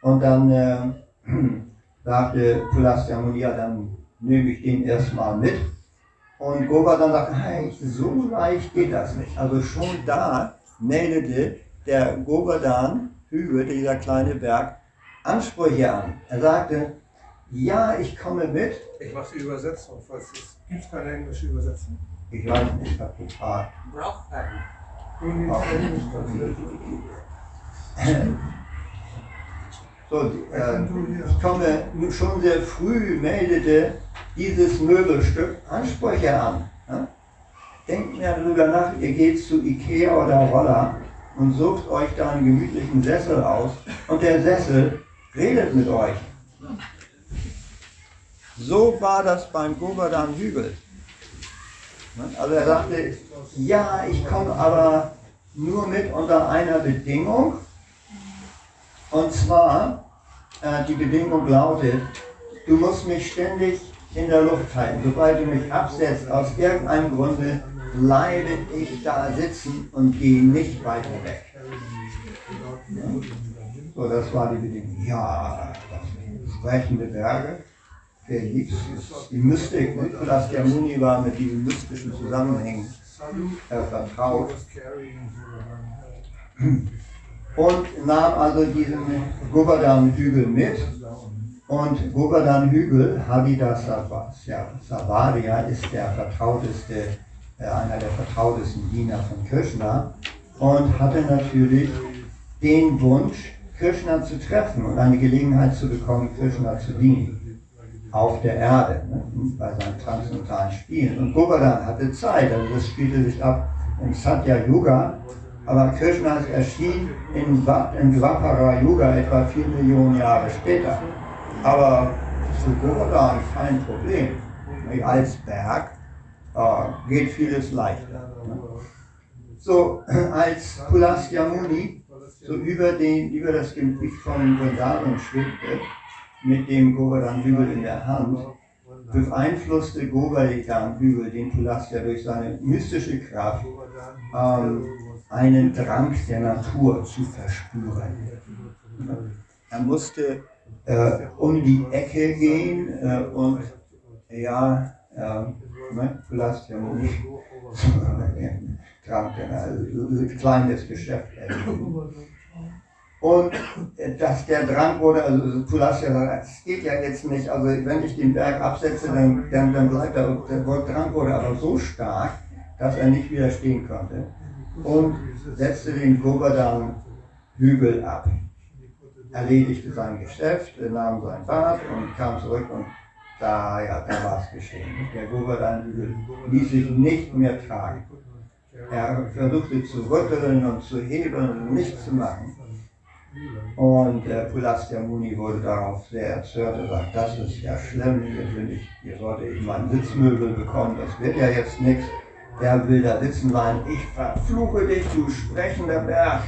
Und dann äh, sagte Pulastia dann nehme ich den erstmal mit. Und Govardhan sagte, hey, so leicht geht das nicht. Also schon da meldete der Govardhan, Hügel, dieser kleine Berg, Ansprüche an. Er sagte, ja, ich komme mit. Ich mache die Übersetzung, falls es gibt keine englische Übersetzung. Ich weiß nicht, ich habe gefragt. Braucht einen. So, äh, ich komme schon sehr früh, meldete dieses Möbelstück Ansprüche an. Ja? Denkt mir darüber nach, ihr geht zu Ikea oder Roller und sucht euch da einen gemütlichen Sessel aus und der Sessel redet mit euch. So war das beim Govardhan Hügel. Also er sagte, ja, ich komme aber nur mit unter einer Bedingung. Und zwar, äh, die Bedingung lautet, du musst mich ständig in der Luft halten. Sobald du mich absetzt, aus irgendeinem Grunde, bleibe ich da sitzen und gehe nicht weiter weg. So, das war die Bedingung. Ja, das sprechende Berge. Wer liebt? Die Mystik, ne? dass der Muni war mit diesen mystischen Zusammenhängen äh, vertraut. Und nahm also diesen Govardhan-Hügel mit. Und Govardhan-Hügel, Hadida Savaria, ist der vertrauteste äh, einer der vertrautesten Diener von Krishna und hatte natürlich den Wunsch, Krishna zu treffen und eine Gelegenheit zu bekommen, Krishna zu dienen. Auf der Erde, ne, bei seinen transzendentalen Spielen. Und Govardhan hatte Zeit, also das spielte sich ab im Satya Yuga, aber Krishna ist erschienen in, in Dwapara Yuga etwa vier Millionen Jahre später. Aber für Govardhan kein Problem. Als Berg äh, geht vieles leichter. Ne? So, als Pulastyamuni so über, den, über das Gebiet von Vrindavan schwebte, mit dem Govardhan-Hügel in der Hand, beeinflusste Govardhan-Hügel den Pulastya durch seine mystische Kraft, ähm, einen Drang der Natur zu verspüren. Er musste äh, um die Ecke gehen äh, und ja, äh, ne? Belastung, Kranken, also kleines Geschäft. Und dass der Drang wurde, also Pulastia sagt, es geht ja jetzt nicht, also wenn ich den Berg absetze, dann, dann, dann bleibt er, der Drang wurde aber so stark, dass er nicht widerstehen konnte und setzte den Govardhan-Hügel ab. Erledigte sein Geschäft, nahm sein Bad und kam zurück und da, ja, da war es geschehen. Der Govardhan ließ sich nicht mehr tragen. Er versuchte zu rütteln und zu hebeln und nichts zu machen. Und äh, Pulastya Muni wurde darauf sehr erzürnt. Er sagt, das ist ja schlimm, hier, ich, hier sollte ich mal ein Sitzmöbel bekommen, das wird ja jetzt nichts. Wer will da sitzen bleiben? Ich verfluche dich, du sprechender Berg.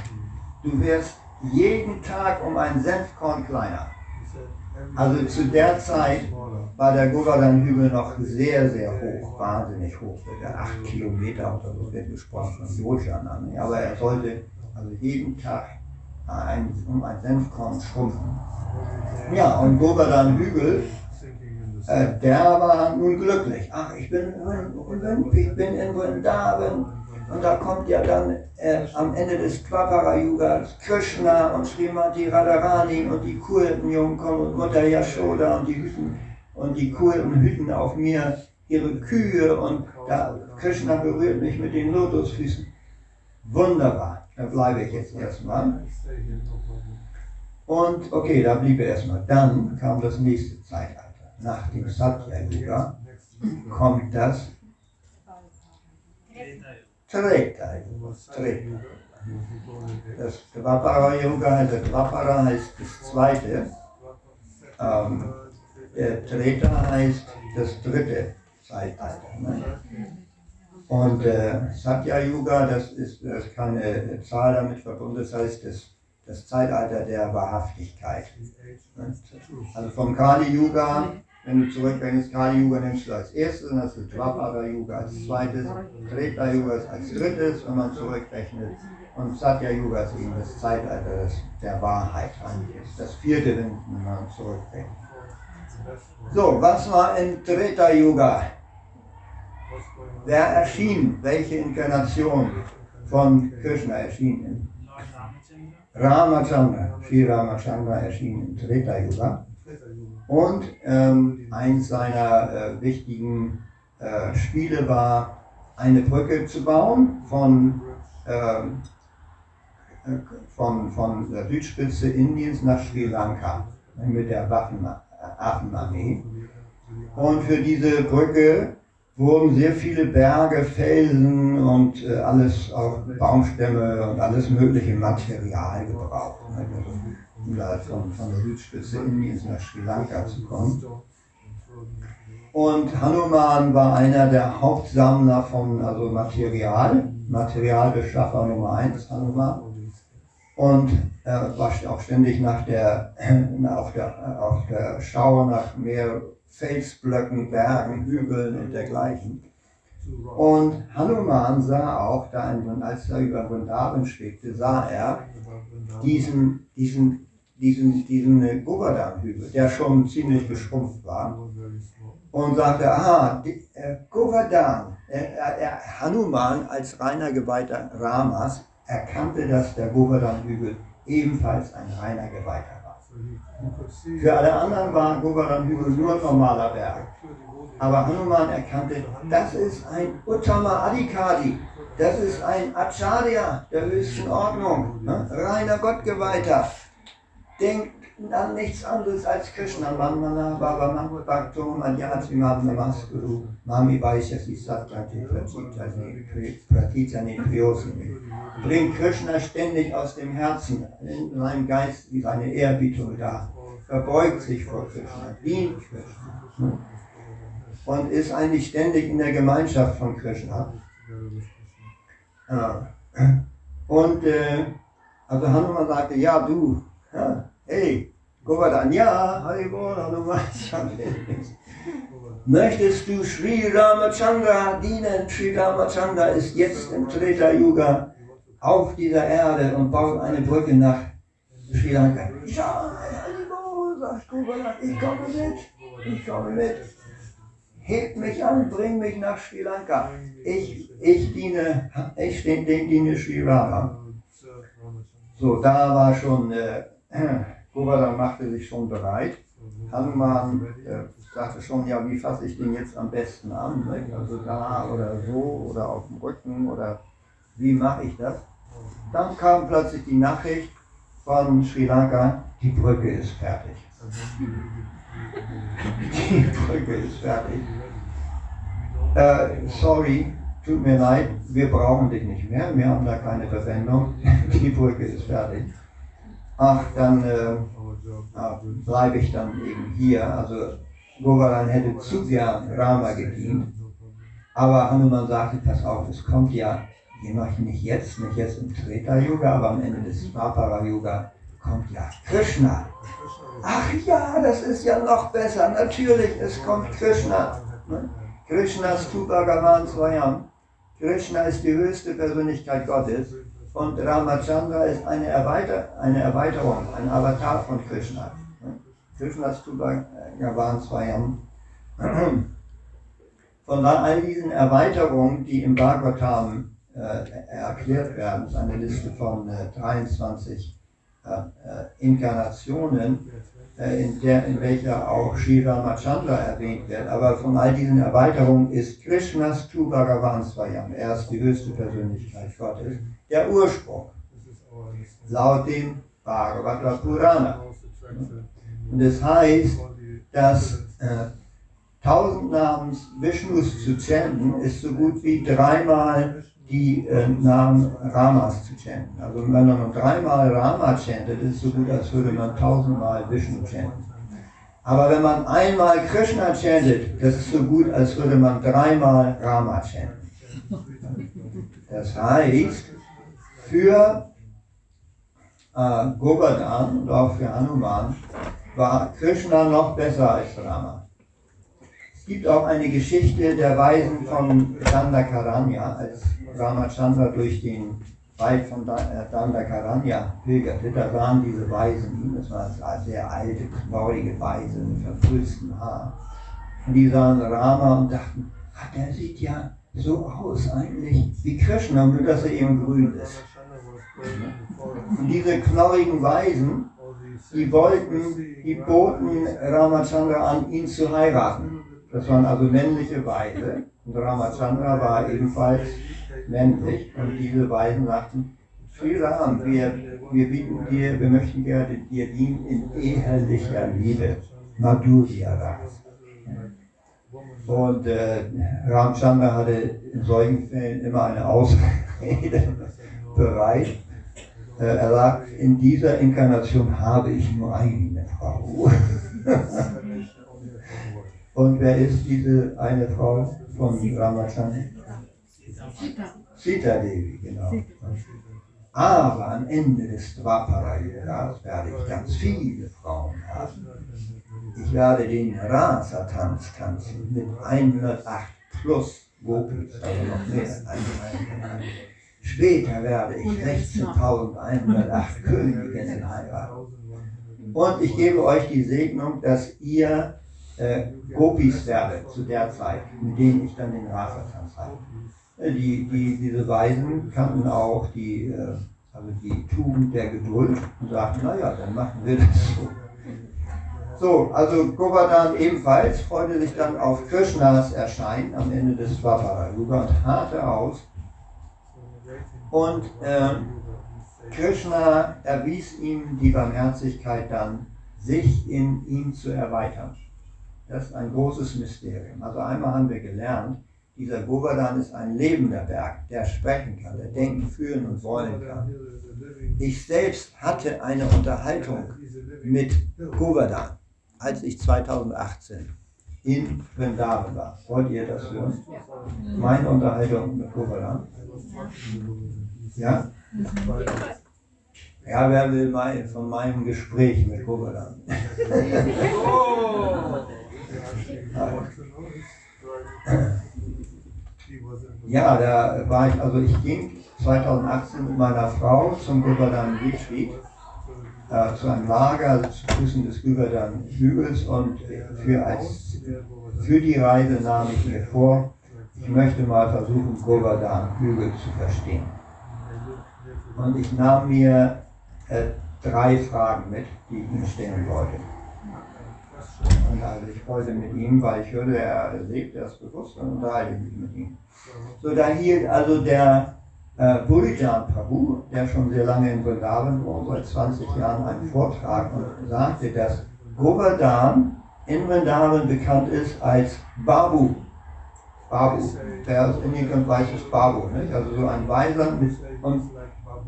Du wirst jeden Tag um ein Senfkorn kleiner. Also zu der Zeit war der Govardhan-Hügel noch sehr, sehr hoch, wahnsinnig hoch, der acht Kilometer oder so wird gesprochen von Yojan Aber er sollte also jeden Tag ein, um ein Senfkorn schrumpfen. Ja, und Govardhan-Hügel, äh, der war nun glücklich. Ach, ich bin, in, ich bin in Vrindavan und da kommt ja dann äh, am Ende des Dwapara-Yugas Krishna und Srimati Radharani und die Kurdenjungen kommen und Mutter Yashoda und die Hüten und die Kurden hüten auf mir ihre Kühe und da Krishna berührt mich mit den Lotusfüßen. Wunderbar, da bleibe ich jetzt erstmal. Und okay, da blieb er erstmal. Dann kam das nächste Zeitalter. Nach dem Satya-Yuga kommt das Treta. Treta. Das Dvapara-Yuga, also Dvapara heißt das zweite. Ähm, Treta heißt das dritte Zeitalter. Ne? Und äh, Satya Yuga, das ist, das ist keine Zahl damit verbunden, das heißt das, das Zeitalter der Wahrhaftigkeit. Ne? Also vom Kali Yuga wenn du zurückdenkst, Kali Yuga nimmst du als erstes, dann hast du Dvapara Yuga als zweites, Treta Yuga als drittes, wenn man zurückrechnet. Und Satya Yuga ist eben das Zeitalter der Wahrheit eigentlich Das vierte, wenn man zurückrechnet. So, was war in Treta Yuga? Wer erschien? Welche Inkarnation von Krishna erschien? Ramachandra. Sri Ramachandra erschien in Treta Yuga. Und ähm, eins seiner äh, wichtigen äh, Spiele war, eine Brücke zu bauen von, ähm, äh, von, von der Südspitze Indiens nach Sri Lanka mit der Waffenarmee. Und für diese Brücke wurden sehr viele Berge, Felsen und äh, alles, auch Baumstämme und alles mögliche Material gebraucht. Also, innerhalb von, von der Südspitze Indiens nach Sri Lanka zu kommen. Und Hanuman war einer der Hauptsammler von also Material, Materialbeschaffer Nummer 1, Hanuman. Und er war auch ständig nach der, auf, der, auf der Schau nach mehr Felsblöcken, Bergen, Hügeln und dergleichen. Und Hanuman sah auch, da als er über Vrindavan schwebte, sah er diesen, diesen diesen, diesen Govardhan-Hügel, der schon ziemlich geschrumpft war, und sagte, aha, äh, Govardhan, äh, äh, Hanuman als reiner Geweihter Ramas erkannte, dass der Govardhan-Hügel ebenfalls ein reiner Geweihter war. Für alle anderen war Govardhan-Hügel nur ein normaler Berg. Aber Hanuman erkannte, das ist ein Uttama Adhikari, das ist ein Acharya der höchsten Ordnung, ne? reiner Gottgeweihter denkt an nichts anderes als Krishna. Manmana Baba Mango Bhakto Mam Namaskuru Mami Vaishyasi Satyati Pratitani Priyosini. Bringt Krishna ständig aus dem Herzen in seinem Geist wie seine Ehrbietung dar. Verbeugt sich vor Krishna, dient Krishna. Und ist eigentlich ständig in der Gemeinschaft von Krishna. Und äh, also Hanuman sagte, ja du, ja, hey, Govardhan, ja, Haribol, Hanuman, Möchtest du Sri Ramachandra dienen? Sri Ramachandra ist jetzt im Treta Yuga auf dieser Erde und baut eine Brücke nach Sri Lanka. Ja, Haribol, sagt Govardhan, ich komme mit, ich komme mit. Hebt mich an, bring mich nach Sri Lanka. Ich, ich diene, ich diene Sri Rama. So, da war schon äh, Govardhan machte sich schon bereit. Hanuman äh, sagte schon, ja, wie fasse ich den jetzt am besten an? Ne? Also da oder so oder auf dem Rücken oder wie mache ich das? Dann kam plötzlich die Nachricht von Sri Lanka, die Brücke ist fertig. Die Brücke ist fertig. Äh, sorry, tut mir leid, wir brauchen dich nicht mehr, wir haben da keine Verwendung, die Brücke ist fertig. Ach, dann äh, bleibe ich dann eben hier. Also Govardhan hätte zu gern Rama gedient. Aber Hanuman sagte, pass auf, es kommt ja, je noch nicht jetzt, nicht jetzt im Treta-Yoga, aber am Ende des Dwapara-Yoga kommt ja Krishna. Ach ja, das ist ja noch besser. Natürlich, es kommt Krishna. Ne? Krishna ist Tu Bhagavan Swayam. Krishna ist die höchste Persönlichkeit Gottes. Und Ramachandra ist eine, Erweiter eine Erweiterung, ein Avatar von Krishna. Ne? Krishna ist Tu Bhagavan Swayam. Von all diesen Erweiterungen, die im Bhagavatam äh, erklärt werden, ist eine Liste von äh, 23 äh, äh, Inkarnationen, in, der, in welcher auch Sri Ramachandra erwähnt wird. Aber von all diesen Erweiterungen ist Krishnas Tu Bhagavan Swayam, er ist die höchste Persönlichkeit Gottes, der Ursprung, laut dem Bhagavata Purana. Und es das heißt, dass äh, tausend Namens Vishnus zu chanten, ist so gut wie dreimal die äh, Namen Ramas zu chanten. Also wenn man dreimal Rama chantet, ist es so gut, als würde man tausendmal Vishnu chanten. Aber wenn man einmal Krishna chantet, das ist so gut, als würde man dreimal Rama chanten. Das heißt, für äh, Govardhan und auch für Hanuman war Krishna noch besser als Rama gibt auch eine Geschichte der Weisen von Dandakaranya, als Ramachandra durch den Wald von äh, Dandakaranya pilgerte. Da waren diese Weisen ihm, das waren sehr alte, knorrige Weisen mit verfrühstem Haar. Und die sahen Rama und dachten, ach, der sieht ja so aus eigentlich wie Krishna, nur dass er eben grün ist. Und diese knorrigen Weisen, die wollten, die boten Ramachandra an, ihn zu heiraten. Das waren also männliche Weise. Und Ramachandra war ebenfalls männlich. Und diese Weisen sagten, Sri Ram, wir, wir bieten dir, wir möchten gerne dir dienen in ehelicher Liebe. Madhurya Ras. Und äh, Ramchandra hatte in solchen Fällen immer eine Ausrede bereit. Äh, er sagt, in dieser Inkarnation habe ich nur eine Frau. Und wer ist diese eine Frau von Ramachandra? Sita Devi, genau. Aber am Ende des Dwapara-Yugas werde ich ganz viele Frauen haben. Ich werde den Rasa-Tanz tanzen mit 108 plus Gopis, also noch mehr. Später werde ich 16.108 Königinnen heiraten. Und ich gebe euch die Segnung, dass ihr äh, Gopis werde zu der Zeit, mit denen ich dann den Rasatanz hatte. Äh, die, die, diese Weisen kannten auch die, äh, also die Tugend der Geduld und sagten, naja, dann machen wir das so. So, also Govardhan ebenfalls freute sich dann auf Krishnas Erscheinen am Ende des Dwapara Yuga und harte aus. Und äh, Krishna erwies ihm die Barmherzigkeit dann, sich in ihm zu erweitern. Das ist ein großes Mysterium. Also einmal haben wir gelernt, dieser Govardhan ist ein lebender Berg, der sprechen kann, der denken, fühlen und wollen kann. Ich selbst hatte eine Unterhaltung mit Govardhan, als ich 2018 in Vrindavan war. Wollt ihr das hören? Meine Unterhaltung mit Govardhan? Ja? Ja, wer will von meinem Gespräch mit Govardhan? Ja, da war ich, also ich ging 2018 mit meiner Frau zum Govardhan Retreat, äh, zu einem Lager zu Füßen des Govardhan Hügels und für, als, für die Reise nahm ich mir vor, ich möchte mal versuchen, Govardhan Hügel zu verstehen. Und ich nahm mir äh, drei Fragen mit, die ich mir stellen wollte. Und also ich wollte mit ihm, weil ich hörte, er lebt bewusst und unterhalte mich mit ihm. So, da hielt also der äh, Burijan Prabhu, der schon sehr lange in Vrindavan war, seit 20 Jahren, einen Vortrag und sagte, dass Govardhan in Vrindavan bekannt ist als Babu. Babu. Der aus Indien kommt, weiß es Babu. Nicht? Also so ein Weiser mit und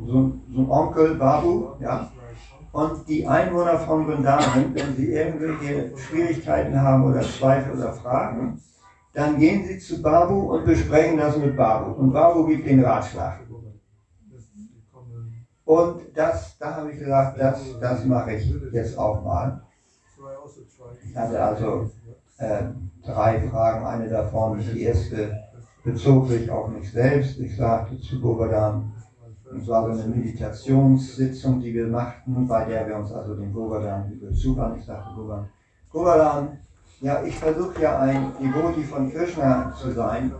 so, so ein Onkel Babu, ja, Und die Einwohner von Vrindavan, wenn sie irgendwelche Schwierigkeiten haben oder Zweifel oder Fragen, dann gehen sie zu Babu und besprechen das mit Babu. Und Babu gibt den Ratschlag. Und das, da habe ich gesagt, das, das mache ich jetzt auch mal. Ich hatte also äh, drei Fragen. Eine davon, die erste, bezog sich auf mich selbst. Ich sagte zu Govardhan, es war so eine Meditationssitzung, die wir machten, bei der wir uns also den Govardhan überzuhören. Ich sagte Govardhan, Govardhan, ja, ich versuche ja ein Devoti von Krishna zu sein,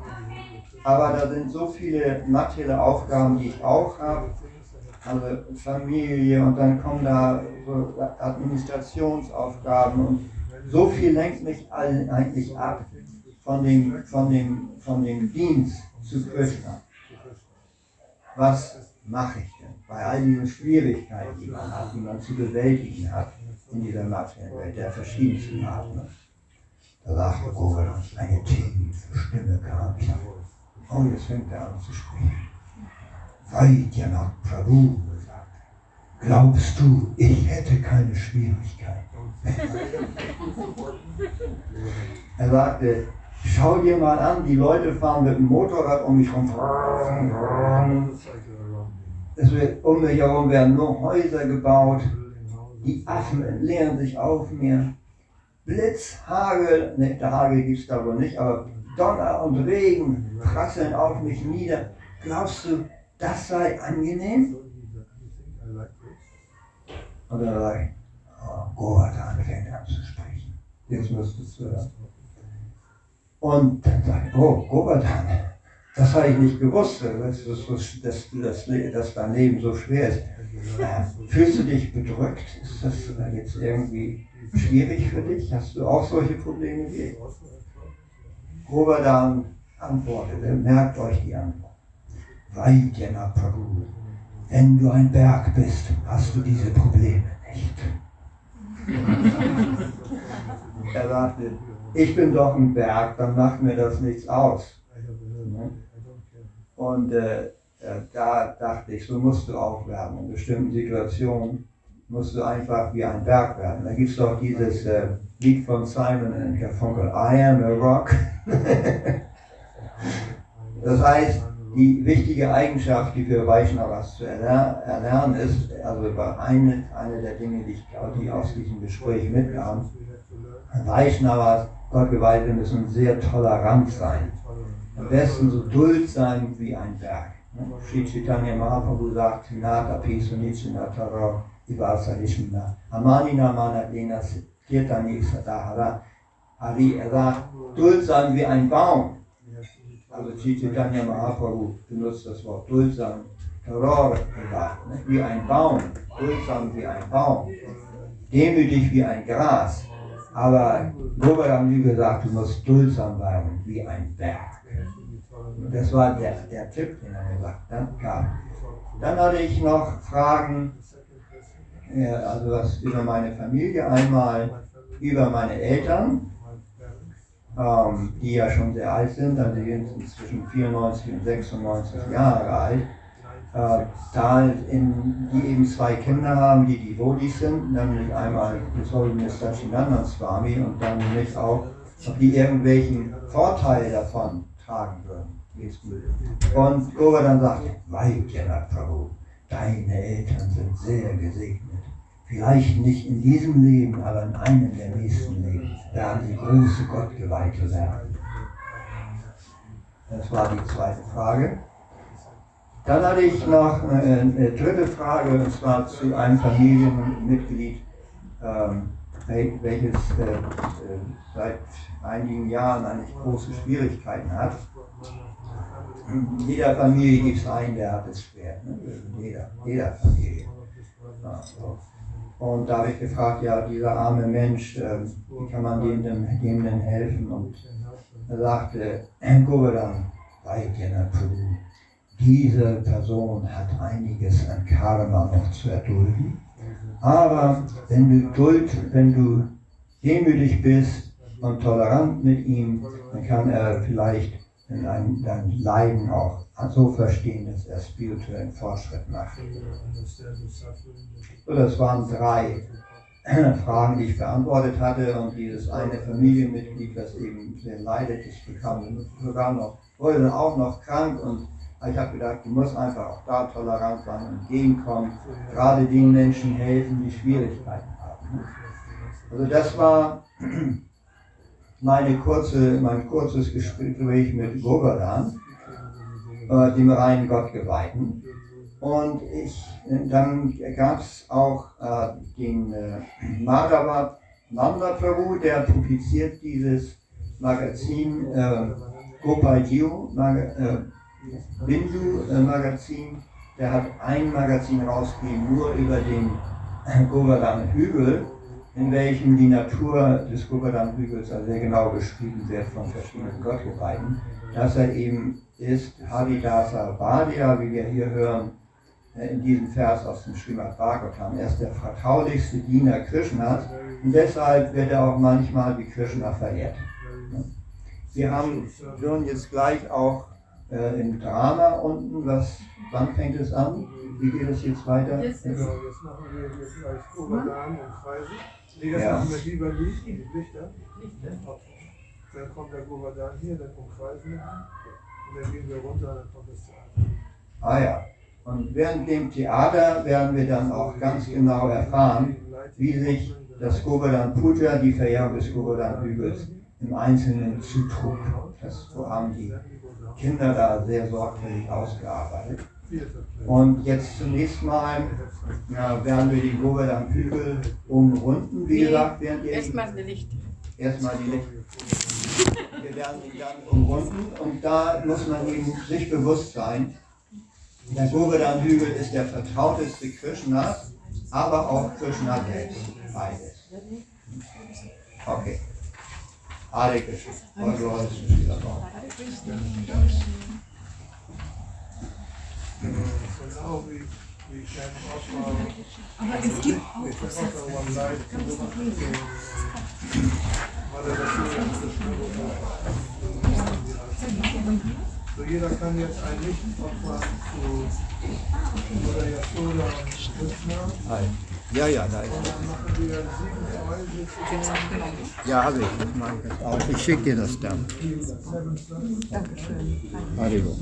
aber da sind so viele materielle Aufgaben, die ich auch habe, also Familie und dann kommen da so Administrationsaufgaben und so viel lenkt mich eigentlich ab von dem, von dem, von dem Dienst zu Krishna. Was mache ich denn bei all diesen Schwierigkeiten, die man hat, die man zu bewältigen hat in dieser materiellen Welt, der verschiedensten Art? Ne? Da sagte Govardhan, eine tiefe Stimme kam. Ich dachte, oh, jetzt fängt er an zu sprechen. Vaidyanat Prabhu glaubst du, ich hätte keine Schwierigkeiten? er sagte, schau dir mal an, die Leute fahren mit dem Motorrad um mich herum. Es wird, um mich herum werden nur Häuser gebaut. Die Affen entleeren sich auf mir. Blitz, Hagel, ne, der Hagel gibt es da wohl nicht, aber Donner und Regen prasseln auf mich nieder. Glaubst du, das sei angenehm? Und dann sage ich, oh, Govardhan fängt an zu sprechen. Jetzt müsstest du hören. Und dann sage ich, oh, Govardhan, das habe ich nicht gewusst, dass, dass, dass, dass dein Leben so schwer ist. Fühlst du dich bedrückt? Ist das jetzt irgendwie schwierig für dich? Hast du auch solche Probleme wie ich? Govardhan antwortete, merkt euch die Antwort. Vaidjana Prabhu, wenn du ein Berg bist, hast du diese Probleme nicht. er sagte, ich bin doch ein Berg, dann macht mir das nichts aus. Und äh, äh, da dachte ich, so musst du auch werden. In bestimmten Situationen musst du einfach wie ein Berg werden. Da gibt es doch dieses äh, Lied von Simon and Garfunkel, I am a rock. das heißt, die wichtige Eigenschaft, die für Vaishnavas zu erlernen ist, also eine, eine der Dinge, die, ich, die aus diesem Gespräch mitkamen, Vaishnavas, Gott geweiht, wir müssen sehr tolerant sein. Am besten so duldsam wie ein Berg. Sri Chaitanya Mahaprabhu sagt, Nata Pisu Nichinatara Ivasa Ishmina, Amanina Manadena Kirtani Sadahara. Hari, er sagt, duldsam wie ein Baum. Also Chaitanya Mahaprabhu benutzt das Wort duldsam, Terror gesagt, ne? wie ein Baum, duldsam wie ein Baum, demütig wie ein Gras. Aber nie gesagt, du musst duldsam bleiben wie ein Berg. Das war der, der Tipp, den er mir dann gab. Dann hatte ich noch Fragen, also was über meine Familie, einmal über meine Eltern, ähm, die ja schon sehr alt sind, also die sind zwischen 94 und 96 Jahre alt, äh, da in, die eben zwei Kinder haben, die Devotis sind, nämlich einmal das Holy Sachinandan Swami und dann nicht auch, ob die irgendwelchen Vorteile davon tragen würden. Und Govardhan sagt, Vaidyanat Prabhu, deine Eltern sind sehr gesegnet. Vielleicht nicht in diesem Leben, aber in einem der nächsten Leben werden sie große Gottgeweihte werden. Das war die zweite Frage. Dann hatte ich noch eine, eine dritte Frage, und zwar zu einem Familienmitglied, ähm, welches äh, äh, seit einigen Jahren eigentlich große Schwierigkeiten hat. In jeder Familie gibt es einen, der hat es schwer. Ne? Jeder, jeder Familie. Ja, so. Und da habe ich gefragt, ja, dieser arme Mensch, äh, wie kann man dem denn, dem denn helfen? Und er sagte, Govardhan, Prabhu, diese Person hat einiges an Karma noch zu erdulden. Aber wenn du, Duld, wenn du demütig bist und tolerant mit ihm, dann kann er vielleicht in dann Leiden auch so verstehen, dass er spirituellen Fortschritt macht. So, das waren drei Fragen, die ich beantwortet hatte und dieses eine Familienmitglied, das eben sehr leidet, bekam sogar noch, wurde auch noch krank und ich habe gedacht, du musst einfach auch da tolerant sein und entgegenkommen, gerade den Menschen helfen, die Schwierigkeiten haben. ne? Also das war meine kurze, mein kurzes Gespräch mit Gogodan, äh, dem reinen Gottgeweihten. Und ich, dann gab es auch äh, den äh, Madhava Nanda der publiziert dieses Magazin äh, Gopal Gio, Mag äh, Bindu äh. Der hat ein Magazin rausgegeben, nur über den Govardhan Hügel, in welchem die Natur des Govardhan Hügels also sehr genau beschrieben wird von verschiedenen Gottgeweihten. Dass er eben ist Haridasa Bhadia, wie wir hier hören, äh, in diesem Vers aus dem Srimad Bhagavatam. Er ist der vertraulichste Diener Krishnas und deshalb wird er auch manchmal wie Krishna verehrt. Wir haben, hören jetzt gleich auch äh, im Drama unten, was, wann fängt es an? Wie geht es jetzt weiter? Jetzt Genau, jetzt machen wir jetzt gleich Govardhan und Kreise. Nee, das Ja. machen wir lieber nicht, die Lichter. Dann kommt der Govardhan hier, dann wir ihn. Und dann gehen wir runter, dann kommt das Theater. Ah ja. Und während dem Theater werden wir dann auch ganz genau erfahren, wie sich das Govardhan Puja, die Verehrung des Govardhan Hügels, im Einzelnen zutrug. Das haben die Kinder da sehr sorgfältig ausgearbeitet. Und jetzt zunächst mal ja, werden wir den Govardhan Hügel umrunden, wie Nee, gesagt, während ihr Erstmal die Licht. erstmal die Licht. Wir werden ihn dann umrunden und da muss man eben sich bewusst sein, der Govardhan Hügel ist der vertrauteste Krishna, aber auch Krishna selbst. Beides. Okay. Hare Krishna. To Srila Prabhupada. So now we, we can offer, Aber es gibt und Krishna. So jeder kann jetzt ein Licht opfern zu Mother Yashoda und Krishna. Hi. Ja, ja, da ist Und dann machen wir sieben Säulen. Ja, habe ich. Das mache ich jetzt auch. Ich schicke dir das dann. Haribo.